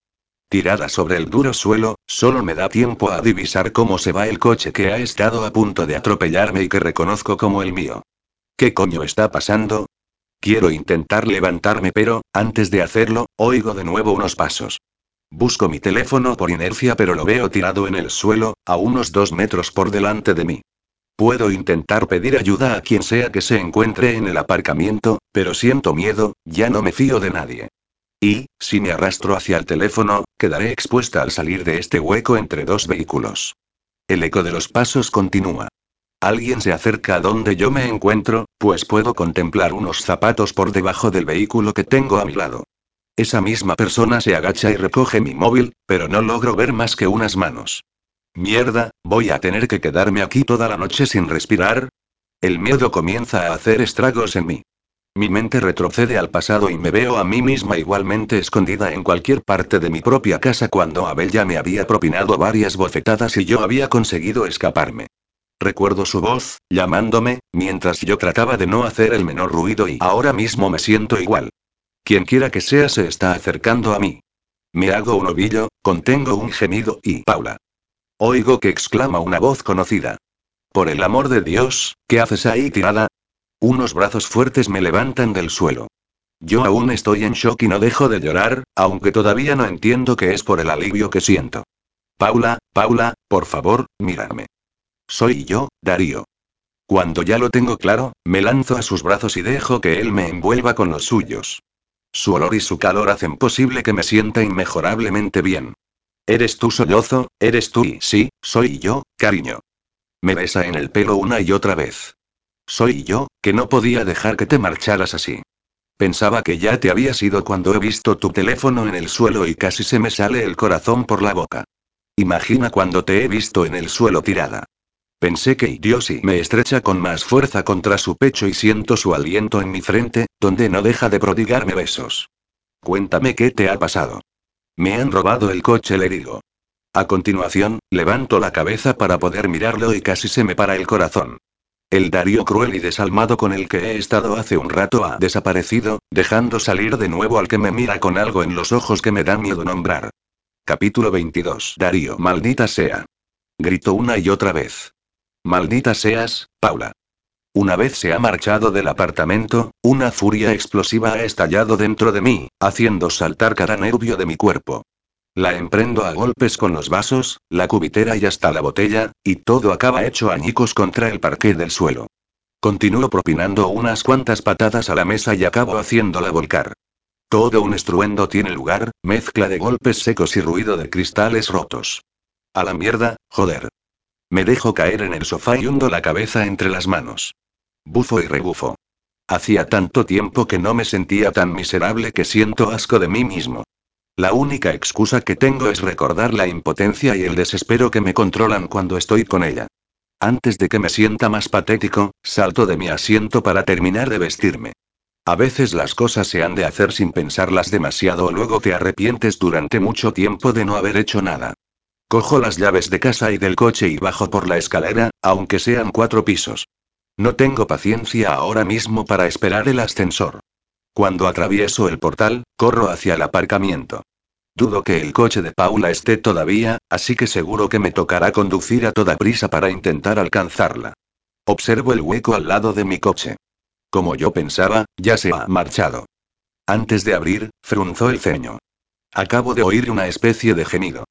Speaker 1: Tirada sobre el duro suelo, solo me da tiempo a divisar cómo se va el coche que ha estado a punto de atropellarme y que reconozco como el mío. ¿Qué coño está pasando? Quiero intentar levantarme pero, antes de hacerlo, oigo de nuevo unos pasos. Busco mi teléfono por inercia pero lo veo tirado en el suelo, a unos dos metros por delante de mí. Puedo intentar pedir ayuda a quien sea que se encuentre en el aparcamiento, pero siento miedo, ya no me fío de nadie. Y, si me arrastro hacia el teléfono, quedaré expuesta al salir de este hueco entre dos vehículos. El eco de los pasos continúa. Alguien se acerca a donde yo me encuentro, pues puedo contemplar unos zapatos por debajo del vehículo que tengo a mi lado. Esa misma persona se agacha y recoge mi móvil, pero no logro ver más que unas manos. Mierda, voy a tener que quedarme aquí toda la noche sin respirar. El miedo comienza a hacer estragos en mí. Mi mente retrocede al pasado y me veo a mí misma igualmente escondida en cualquier parte de mi propia casa cuando Abel ya me había propinado varias bofetadas y yo había conseguido escaparme. Recuerdo su voz, llamándome, mientras yo trataba de no hacer el menor ruido y ahora mismo me siento igual. Quien quiera que sea se está acercando a mí. Me hago un ovillo, contengo un gemido y Paula. Oigo que exclama una voz conocida. Por el amor de Dios, ¿qué haces ahí tirada? Unos brazos fuertes me levantan del suelo. Yo aún estoy en shock y no dejo de llorar, aunque todavía no entiendo qué es por el alivio que siento. Paula, Paula, por favor, mírame. Soy yo, Darío. Cuando ya lo tengo claro, me lanzo a sus brazos y dejo que él me envuelva con los suyos. Su olor y su calor hacen posible que me sienta inmejorablemente bien. Eres tú sollozo, eres tú y sí, soy yo, cariño. Me besa en el pelo una y otra vez. Soy yo, que no podía dejar que te marcharas así. Pensaba que ya te habías ido cuando he visto tu teléfono en el suelo y casi se me sale el corazón por la boca. Imagina cuando te he visto en el suelo tirada. Pensé que Dios y me estrecha con más fuerza contra su pecho y siento su aliento en mi frente, donde no deja de prodigarme besos. Cuéntame qué te ha pasado. Me han robado el coche, le digo. A continuación, levanto la cabeza para poder mirarlo y casi se me para el corazón. El Darío cruel y desalmado con el que he estado hace un rato ha desaparecido, dejando salir de nuevo al que me mira con algo en los ojos que me da miedo nombrar. Capítulo 22. Darío, maldita sea. Gritó una y otra vez. Maldita seas, Paula. Una vez se ha marchado del apartamento, una furia explosiva ha estallado dentro de mí, haciendo saltar cada nervio de mi cuerpo. La emprendo a golpes con los vasos, la cubitera y hasta la botella, y todo acaba hecho añicos contra el parqué del suelo. Continúo propinando unas cuantas patadas a la mesa y acabo haciéndola volcar. Todo un estruendo tiene lugar, mezcla de golpes secos y ruido de cristales rotos. A la mierda, joder. Me dejo caer en el sofá y hundo la cabeza entre las manos. Bufo y rebufo. Hacía tanto tiempo que no me sentía tan miserable que siento asco de mí mismo. La única excusa que tengo es recordar la impotencia y el desespero que me controlan cuando estoy con ella. Antes de que me sienta más patético, salto de mi asiento para terminar de vestirme. A veces las cosas se han de hacer sin pensarlas demasiado o luego te arrepientes durante mucho tiempo de no haber hecho nada. Cojo las llaves de casa y del coche y bajo por la escalera, aunque sean cuatro pisos. No tengo paciencia ahora mismo para esperar el ascensor. Cuando atravieso el portal, corro hacia el aparcamiento. Dudo que el coche de Paula esté todavía, así que seguro que me tocará conducir a toda prisa para intentar alcanzarla. Observo el hueco al lado de mi coche. Como yo pensaba, ya se ha marchado. Antes de abrir, frunzó el ceño. Acabo de oír una especie de gemido.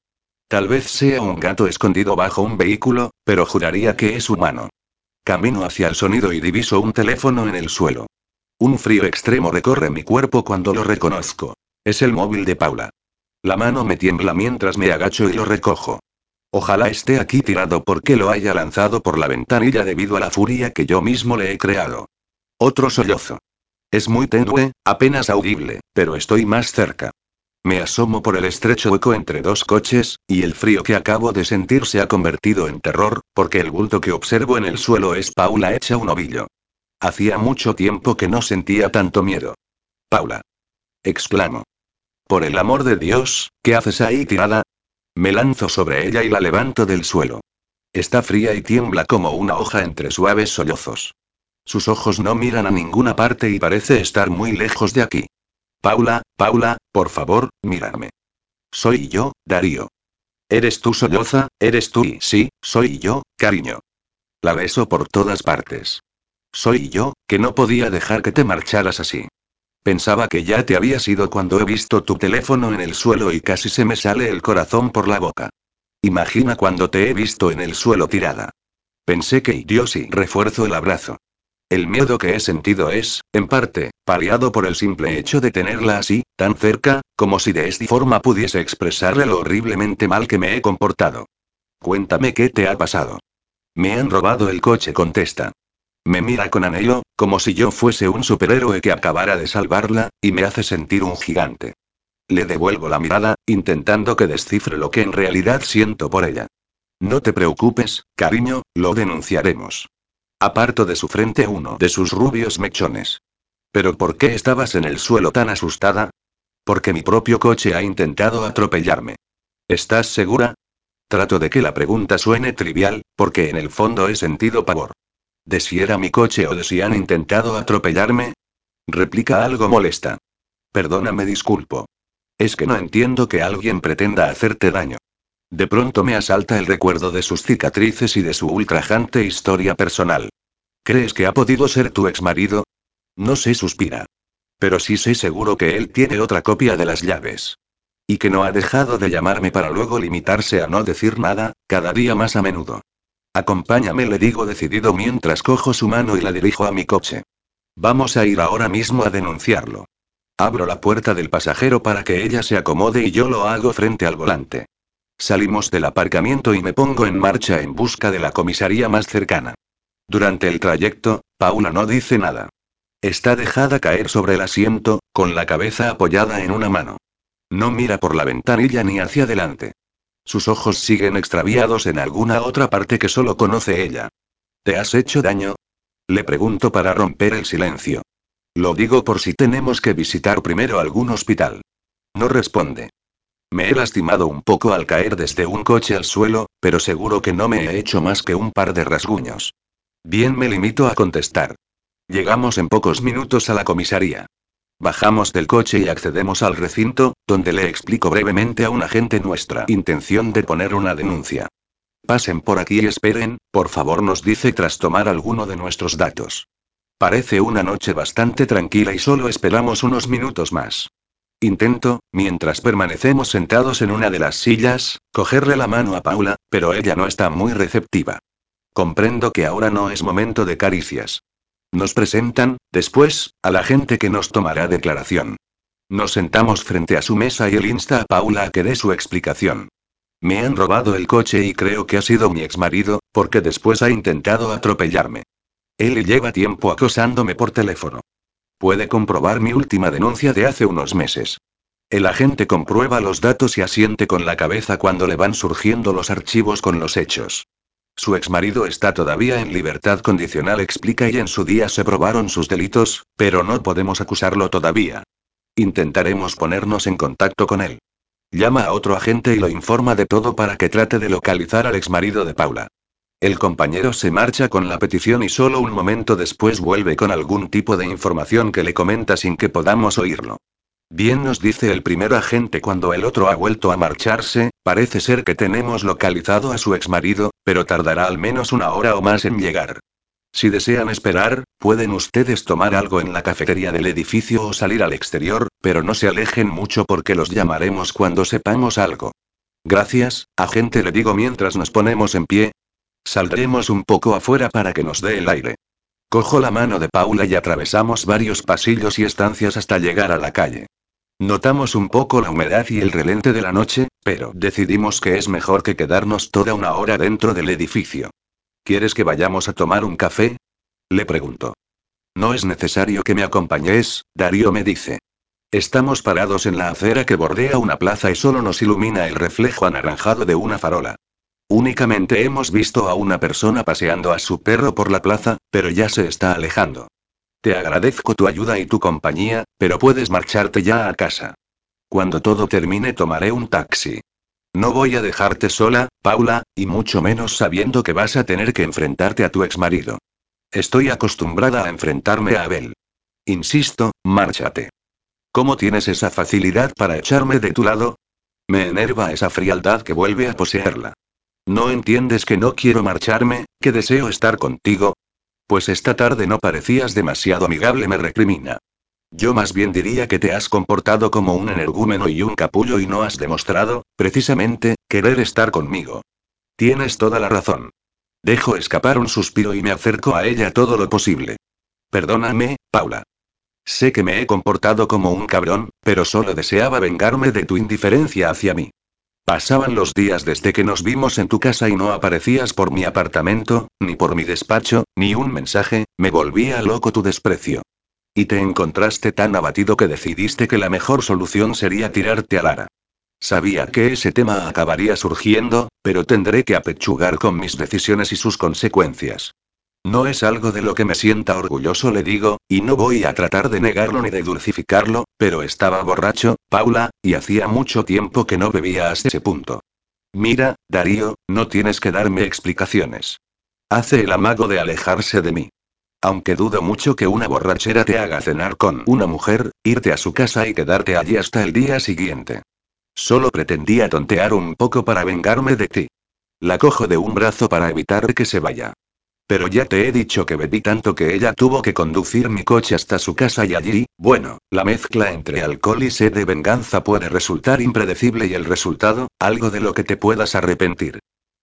Speaker 1: Tal vez sea un gato escondido bajo un vehículo, pero juraría que es humano. Camino hacia el sonido y diviso un teléfono en el suelo. Un frío extremo recorre mi cuerpo cuando lo reconozco. Es el móvil de Paula. La mano me tiembla mientras me agacho y lo recojo. Ojalá esté aquí tirado porque lo haya lanzado por la ventanilla debido a la furia que yo mismo le he creado. Otro sollozo. Es muy tenue, apenas audible, pero estoy más cerca. Me asomo por el estrecho hueco entre dos coches, y el frío que acabo de sentir se ha convertido en terror, porque el bulto que observo en el suelo es Paula hecha un ovillo. Hacía mucho tiempo que no sentía tanto miedo. Paula. Exclamo. Por el amor de Dios, ¿qué haces ahí tirada? Me lanzo sobre ella y la levanto del suelo. Está fría y tiembla como una hoja entre suaves sollozos. Sus ojos no miran a ninguna parte y parece estar muy lejos de aquí. Paula, Paula, por favor, mírame. Soy yo, Darío. Eres tú solloza, eres tú y sí, soy yo, cariño. La beso por todas partes. Soy yo, que no podía dejar que te marcharas así. Pensaba que ya te habías ido cuando he visto tu teléfono en el suelo y casi se me sale el corazón por la boca. Imagina cuando te he visto en el suelo tirada. Pensé que Dios y refuerzo el abrazo. El miedo que he sentido es, en parte, paliado por el simple hecho de tenerla así, tan cerca, como si de esta forma pudiese expresarle lo horriblemente mal que me he comportado. Cuéntame qué te ha pasado. Me han robado el coche, contesta. Me mira con anhelo, como si yo fuese un superhéroe que acabara de salvarla, y me hace sentir un gigante. Le devuelvo la mirada, intentando que descifre lo que en realidad siento por ella. No te preocupes, cariño, lo denunciaremos. Aparto de su frente uno de sus rubios mechones. ¿Pero por qué estabas en el suelo tan asustada? Porque mi propio coche ha intentado atropellarme. ¿Estás segura? Trato de que la pregunta suene trivial, porque en el fondo he sentido pavor. ¿De si era mi coche o de si han intentado atropellarme? Replica algo molesta. Perdóname, disculpo. Es que no entiendo que alguien pretenda hacerte daño. De pronto me asalta el recuerdo de sus cicatrices y de su ultrajante historia personal. ¿Crees que ha podido ser tu exmarido? No sé, suspira. Pero sí sé seguro que él tiene otra copia de las llaves. Y que no ha dejado de llamarme para luego limitarse a no decir nada, cada día más a menudo. Acompáñame, le digo decidido mientras cojo su mano y la dirijo a mi coche. Vamos a ir ahora mismo a denunciarlo. Abro la puerta del pasajero para que ella se acomode y yo lo hago frente al volante. Salimos del aparcamiento y me pongo en marcha en busca de la comisaría más cercana. Durante el trayecto, Paula no dice nada. Está dejada caer sobre el asiento, con la cabeza apoyada en una mano. No mira por la ventanilla ni hacia adelante. Sus ojos siguen extraviados en alguna otra parte que solo conoce ella. ¿Te has hecho daño? Le pregunto para romper el silencio. Lo digo por si tenemos que visitar primero algún hospital. No responde. Me he lastimado un poco al caer desde un coche al suelo, pero seguro que no me he hecho más que un par de rasguños. Bien me limito a contestar. Llegamos en pocos minutos a la comisaría. Bajamos del coche y accedemos al recinto, donde le explico brevemente a un agente nuestra intención de poner una denuncia. Pasen por aquí y esperen, por favor, nos dice tras tomar alguno de nuestros datos. Parece una noche bastante tranquila y solo esperamos unos minutos más. Intento, mientras permanecemos sentados en una de las sillas, cogerle la mano a Paula, pero ella no está muy receptiva. Comprendo que ahora no es momento de caricias. Nos presentan, después, a la gente que nos tomará declaración. Nos sentamos frente a su mesa y él insta a Paula a que dé su explicación. Me han robado el coche y creo que ha sido mi exmarido, porque después ha intentado atropellarme. Él lleva tiempo acosándome por teléfono. Puede comprobar mi última denuncia de hace unos meses. El agente comprueba los datos y asiente con la cabeza cuando le van surgiendo los archivos con los hechos. Su exmarido está todavía en libertad condicional, explica, y en su día se probaron sus delitos, pero no podemos acusarlo todavía. Intentaremos ponernos en contacto con él. Llama a otro agente y lo informa de todo para que trate de localizar al exmarido de Paula. El compañero se marcha con la petición y solo un momento después vuelve con algún tipo de información que le comenta sin que podamos oírlo. Bien nos dice el primer agente cuando el otro ha vuelto a marcharse, parece ser que tenemos localizado a su exmarido, pero tardará al menos una hora o más en llegar. Si desean esperar, pueden ustedes tomar algo en la cafetería del edificio o salir al exterior, pero no se alejen mucho porque los llamaremos cuando sepamos algo. Gracias, agente, le digo mientras nos ponemos en pie, Saldremos un poco afuera para que nos dé el aire. Cojo la mano de Paula y atravesamos varios pasillos y estancias hasta llegar a la calle. Notamos un poco la humedad y el relente de la noche, pero decidimos que es mejor que quedarnos toda una hora dentro del edificio. ¿Quieres que vayamos a tomar un café? Le pregunto. No es necesario que me acompañes, Darío me dice. Estamos parados en la acera que bordea una plaza y solo nos ilumina el reflejo anaranjado de una farola. Únicamente hemos visto a una persona paseando a su perro por la plaza, pero ya se está alejando. Te agradezco tu ayuda y tu compañía, pero puedes marcharte ya a casa. Cuando todo termine tomaré un taxi. No voy a dejarte sola, Paula, y mucho menos sabiendo que vas a tener que enfrentarte a tu exmarido. Estoy acostumbrada a enfrentarme a Abel. Insisto, márchate. ¿Cómo tienes esa facilidad para echarme de tu lado? Me enerva esa frialdad que vuelve a poseerla. ¿No entiendes que no quiero marcharme, que deseo estar contigo? Pues esta tarde no parecías demasiado amigable, me recrimina. Yo más bien diría que te has comportado como un energúmeno y un capullo y no has demostrado, precisamente, querer estar conmigo. Tienes toda la razón. Dejo escapar un suspiro y me acerco a ella todo lo posible. Perdóname, Paula. Sé que me he comportado como un cabrón, pero solo deseaba vengarme de tu indiferencia hacia mí. Pasaban los días desde que nos vimos en tu casa y no aparecías por mi apartamento, ni por mi despacho, ni un mensaje, me volvía loco tu desprecio. Y te encontraste tan abatido que decidiste que la mejor solución sería tirarte a Lara. Sabía que ese tema acabaría surgiendo, pero tendré que apechugar con mis decisiones y sus consecuencias. No es algo de lo que me sienta orgulloso, le digo, y no voy a tratar de negarlo ni de dulcificarlo, pero estaba borracho, Paula, y hacía mucho tiempo que no bebía hasta ese punto. Mira, Darío, no tienes que darme explicaciones. Hace el amago de alejarse de mí. Aunque dudo mucho que una borrachera te haga cenar con una mujer, irte a su casa y quedarte allí hasta el día siguiente. Solo pretendía tontear un poco para vengarme de ti. La cojo de un brazo para evitar que se vaya. Pero ya te he dicho que bebí tanto que ella tuvo que conducir mi coche hasta su casa y allí, bueno, la mezcla entre alcohol y sed de venganza puede resultar impredecible y el resultado, algo de lo que te puedas arrepentir.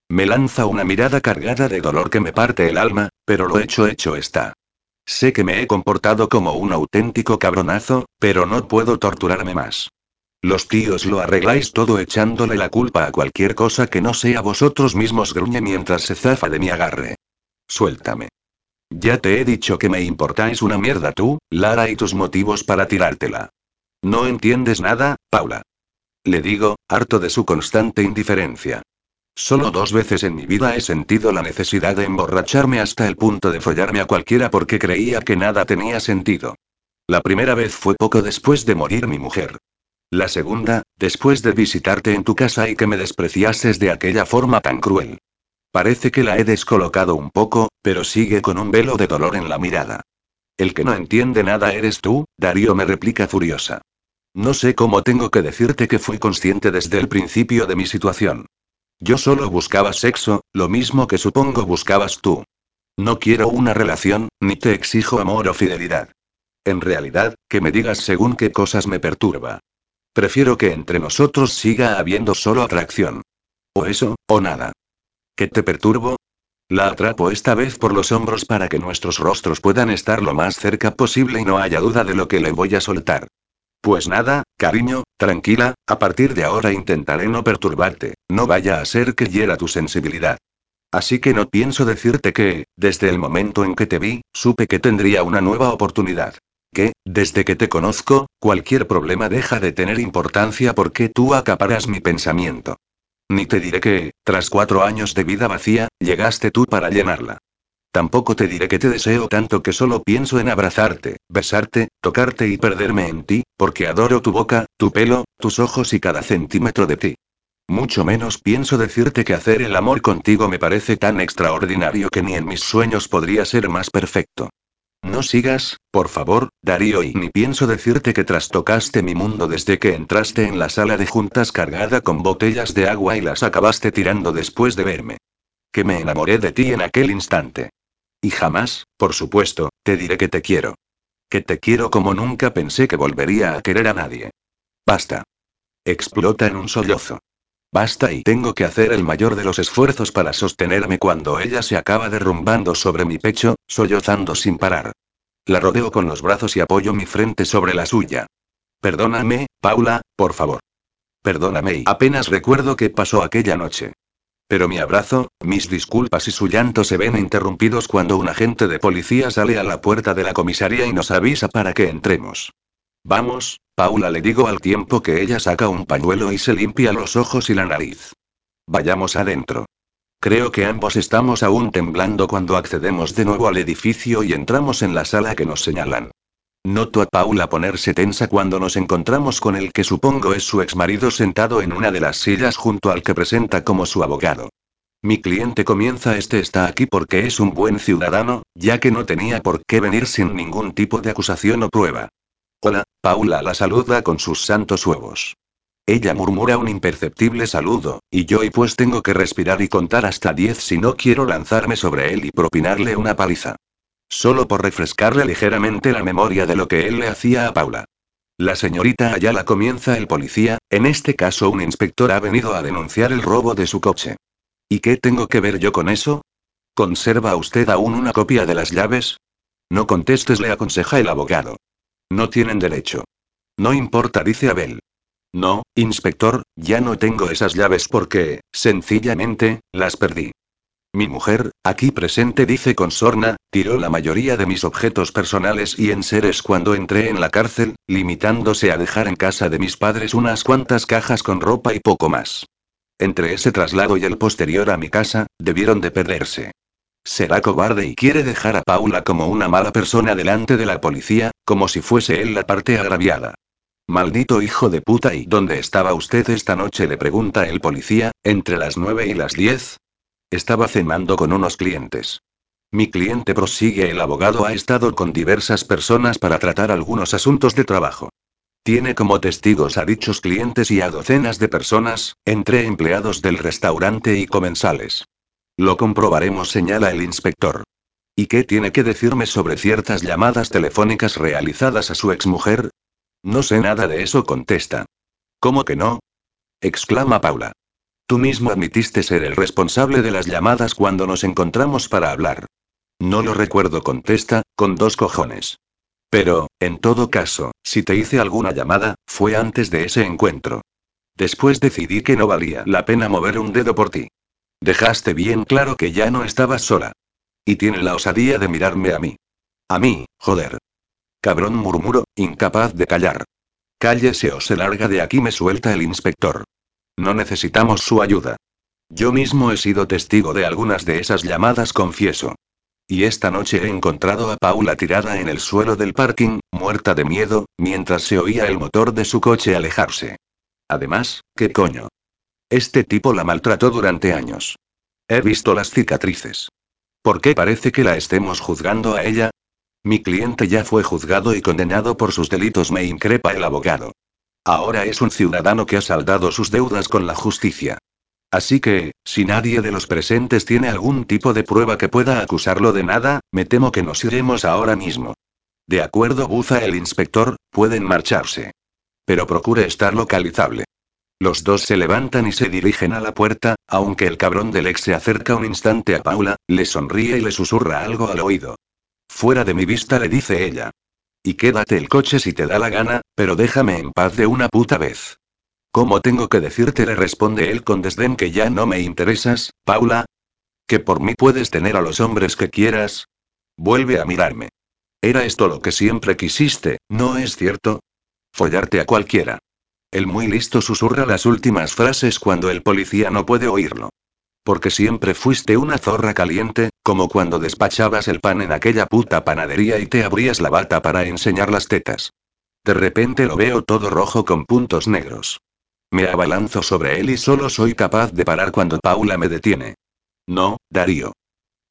Speaker 1: Me lanza una mirada cargada de dolor que me parte el alma, pero lo hecho hecho está. Sé que me he comportado como un auténtico cabronazo, pero no puedo torturarme más. Los tíos lo arregláis todo echándole la culpa a cualquier cosa que no sea vosotros mismos, gruñe mientras se zafa de mi agarre. Suéltame. Ya te he dicho que me importáis una mierda tú, Lara y tus motivos para tirártela. No entiendes nada, Paula. Le digo, harto de su constante indiferencia. Solo dos veces en mi vida he sentido la necesidad de emborracharme hasta el punto de follarme a cualquiera porque creía que nada tenía sentido. La primera vez fue poco después de morir mi mujer. La segunda, después de visitarte en tu casa y que me despreciases de aquella forma tan cruel. Parece que la he descolocado un poco, pero sigue con un velo de dolor en la mirada. El que no entiende nada eres tú, Darío me replica furiosa. No sé cómo tengo que decirte que fui consciente desde el principio de mi situación. Yo solo buscaba sexo, lo mismo que supongo buscabas tú. No quiero una relación, ni te exijo amor o fidelidad. En realidad, que me digas según qué cosas me perturba. Prefiero que entre nosotros siga habiendo solo atracción. O eso, o nada. ¿Qué te perturbo? La atrapo esta vez por los hombros para que nuestros rostros puedan estar lo más cerca posible y no haya duda de lo que le voy a soltar. Pues nada, cariño, tranquila, a partir de ahora intentaré no perturbarte, no vaya a ser que hiera tu sensibilidad. Así que no pienso decirte que, desde el momento en que te vi, supe que tendría una nueva oportunidad. Que, desde que te conozco, cualquier problema deja de tener importancia porque tú acaparas mi pensamiento. Ni te diré que, tras cuatro años de vida vacía, llegaste tú para llenarla. Tampoco te diré que te deseo tanto que solo pienso en abrazarte, besarte, tocarte y perderme en ti, porque adoro tu boca, tu pelo, tus ojos y cada centímetro de ti. Mucho menos pienso decirte que hacer el amor contigo me parece tan extraordinario que ni en mis sueños podría ser más perfecto. No sigas, por favor, Darío, y ni pienso decirte que trastocaste mi mundo desde que entraste en la sala de juntas cargada con botellas de agua y las acabaste tirando después de verme. Que me enamoré de ti en aquel instante. Y jamás, por supuesto, te diré que te quiero. Que te quiero como nunca pensé que volvería a querer a nadie. Basta. Explota en un sollozo. Basta y tengo que hacer el mayor de los esfuerzos para sostenerme cuando ella se acaba derrumbando sobre mi pecho, sollozando sin parar. La rodeo con los brazos y apoyo mi frente sobre la suya. Perdóname, Paula, por favor. Perdóname y apenas recuerdo qué pasó aquella noche. Pero mi abrazo, mis disculpas y su llanto se ven interrumpidos cuando un agente de policía sale a la puerta de la comisaría y nos avisa para que entremos. Vamos, Paula le digo al tiempo que ella saca un pañuelo y se limpia los ojos y la nariz. Vayamos adentro. Creo que ambos estamos aún temblando cuando accedemos de nuevo al edificio y entramos en la sala que nos señalan. Noto a Paula ponerse tensa cuando nos encontramos con el que supongo es su exmarido sentado en una de las sillas junto al que presenta como su abogado. Mi cliente comienza este está aquí porque es un buen ciudadano, ya que no tenía por qué venir sin ningún tipo de acusación o prueba. Hola, Paula la saluda con sus santos huevos. Ella murmura un imperceptible saludo, y yo y pues tengo que respirar y contar hasta diez si no quiero lanzarme sobre él y propinarle una paliza. Solo por refrescarle ligeramente la memoria de lo que él le hacía a Paula. La señorita Ayala comienza el policía, en este caso un inspector ha venido a denunciar el robo de su coche. ¿Y qué tengo que ver yo con eso? ¿Conserva usted aún una copia de las llaves? No contestes, le aconseja el abogado. No tienen derecho. No importa, dice Abel. No, inspector, ya no tengo esas llaves porque, sencillamente, las perdí. Mi mujer, aquí presente, dice con sorna, tiró la mayoría de mis objetos personales y enseres cuando entré en la cárcel, limitándose a dejar en casa de mis padres unas cuantas cajas con ropa y poco más. Entre ese traslado y el posterior a mi casa, debieron de perderse. Será cobarde y quiere dejar a Paula como una mala persona delante de la policía, como si fuese él la parte agraviada. Maldito hijo de puta, ¿y dónde estaba usted esta noche? le pregunta el policía, entre las nueve y las diez. Estaba cenando con unos clientes. Mi cliente prosigue, el abogado ha estado con diversas personas para tratar algunos asuntos de trabajo. Tiene como testigos a dichos clientes y a docenas de personas, entre empleados del restaurante y comensales. Lo comprobaremos, señala el inspector. ¿Y qué tiene que decirme sobre ciertas llamadas telefónicas realizadas a su exmujer? No sé nada de eso, contesta. ¿Cómo que no? exclama Paula. Tú mismo admitiste ser el responsable de las llamadas cuando nos encontramos para hablar. No lo recuerdo, contesta, con dos cojones. Pero, en todo caso, si te hice alguna llamada, fue antes de ese encuentro. Después decidí que no valía la pena mover un dedo por ti. Dejaste bien claro que ya no estabas sola. Y tiene la osadía de mirarme a mí. A mí, joder. Cabrón murmuró, incapaz de callar. Cállese o se larga de aquí, me suelta el inspector. No necesitamos su ayuda. Yo mismo he sido testigo de algunas de esas llamadas, confieso. Y esta noche he encontrado a Paula tirada en el suelo del parking, muerta de miedo, mientras se oía el motor de su coche alejarse. Además, ¿qué coño? Este tipo la maltrató durante años. He visto las cicatrices. ¿Por qué parece que la estemos juzgando a ella? Mi cliente ya fue juzgado y condenado por sus delitos, me increpa el abogado. Ahora es un ciudadano que ha saldado sus deudas con la justicia. Así que, si nadie de los presentes tiene algún tipo de prueba que pueda acusarlo de nada, me temo que nos iremos ahora mismo. De acuerdo, buza el inspector, pueden marcharse. Pero procure estar localizable. Los dos se levantan y se dirigen a la puerta, aunque el cabrón del ex se acerca un instante a Paula, le sonríe y le susurra algo al oído. Fuera de mi vista, le dice ella. Y quédate el coche si te da la gana, pero déjame en paz de una puta vez. ¿Cómo tengo que decirte? le responde él con desdén que ya no me interesas, Paula. Que por mí puedes tener a los hombres que quieras. Vuelve a mirarme. Era esto lo que siempre quisiste, ¿no es cierto? Follarte a cualquiera. El muy listo susurra las últimas frases cuando el policía no puede oírlo. Porque siempre fuiste una zorra caliente, como cuando despachabas el pan en aquella puta panadería y te abrías la bata para enseñar las tetas. De repente lo veo todo rojo con puntos negros. Me abalanzo sobre él y solo soy capaz de parar cuando Paula me detiene. No, Darío.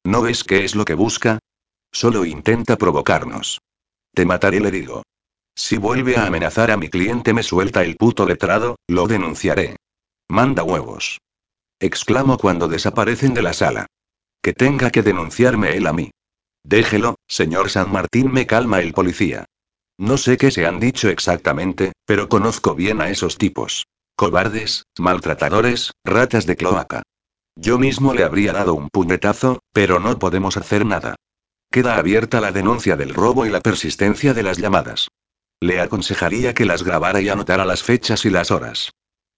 Speaker 1: ¿No ves qué es lo que busca? Solo intenta provocarnos. Te mataré, le digo. Si vuelve a amenazar a mi cliente me suelta el puto letrado, lo denunciaré. Manda huevos exclamo cuando desaparecen de la sala. Que tenga que denunciarme él a mí. Déjelo, señor San Martín, me calma el policía. No sé qué se han dicho exactamente, pero conozco bien a esos tipos. Cobardes, maltratadores, ratas de cloaca. Yo mismo le habría dado un puñetazo, pero no podemos hacer nada. Queda abierta la denuncia del robo y la persistencia de las llamadas. Le aconsejaría que las grabara y anotara las fechas y las horas.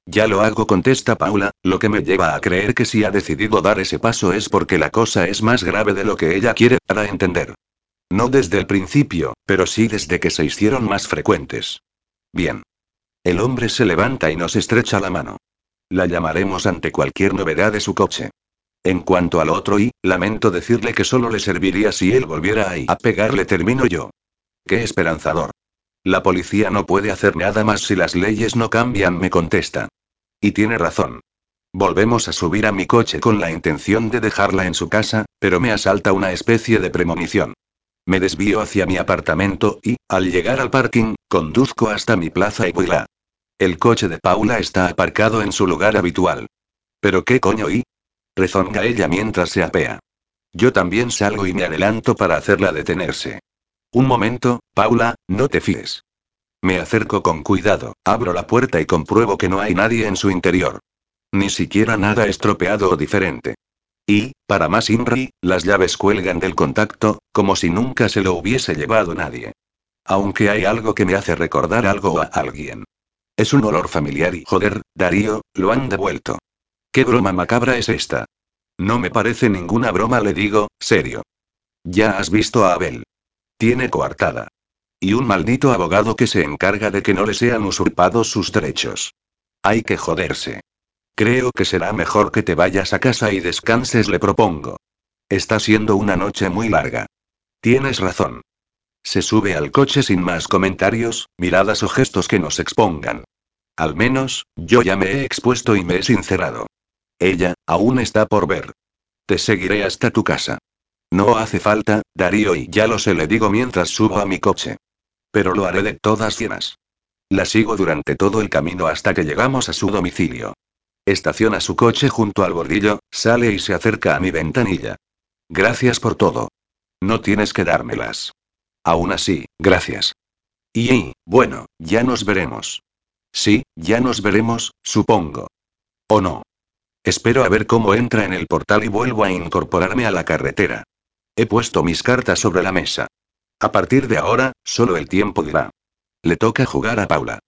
Speaker 1: Ya lo hago, contesta Paula, lo que me lleva a creer que si ha decidido dar ese paso es porque la cosa es más grave de lo que ella quiere dar a entender. No desde el principio, pero sí desde que se hicieron más frecuentes. Bien. El hombre se levanta y nos estrecha la mano. La llamaremos ante cualquier novedad de su coche. En cuanto al otro y, lamento decirle que solo le serviría si él volviera ahí. A pegarle termino yo. Qué esperanzador. La policía no puede hacer nada más si las leyes no cambian, me contesta. Y tiene razón. Volvemos a subir a mi coche con la intención de dejarla en su casa, pero me asalta una especie de premonición. Me desvío hacia mi apartamento y, al llegar al parking, conduzco hasta mi plaza y vuela. El coche de Paula está aparcado en su lugar habitual. ¿Pero qué coño y? Rezonga ella mientras se apea. Yo también salgo y me adelanto para hacerla detenerse. Un momento, Paula, no te fíes. Me acerco con cuidado, abro la puerta y compruebo que no hay nadie en su interior. Ni siquiera nada estropeado o diferente. Y, para más Inri, las llaves cuelgan del contacto, como si nunca se lo hubiese llevado nadie. Aunque hay algo que me hace recordar algo a alguien. Es un olor familiar y joder, Darío, lo han devuelto. ¿Qué broma macabra es esta? No me parece ninguna broma, le digo, serio. Ya has visto a Abel. Tiene coartada. Y un maldito abogado que se encarga de que no le sean usurpados sus derechos. Hay que joderse. Creo que será mejor que te vayas a casa y descanses, le propongo. Está siendo una noche muy larga. Tienes razón. Se sube al coche sin más comentarios, miradas o gestos que nos expongan. Al menos, yo ya me he expuesto y me he sincerado. Ella, aún está por ver. Te seguiré hasta tu casa. No hace falta, Darío, y ya lo sé, le digo mientras subo a mi coche. Pero lo haré de todas llenas. La sigo durante todo el camino hasta que llegamos a su domicilio. Estaciona su coche junto al bordillo, sale y se acerca a mi ventanilla. Gracias por todo. No tienes que dármelas. Aún así, gracias. Y, bueno, ya nos veremos. Sí, ya nos veremos, supongo. ¿O no? Espero a ver cómo entra en el portal y vuelvo a incorporarme a la carretera. He puesto mis cartas sobre la mesa. A partir de ahora, solo el tiempo dirá. Le toca jugar a Paula.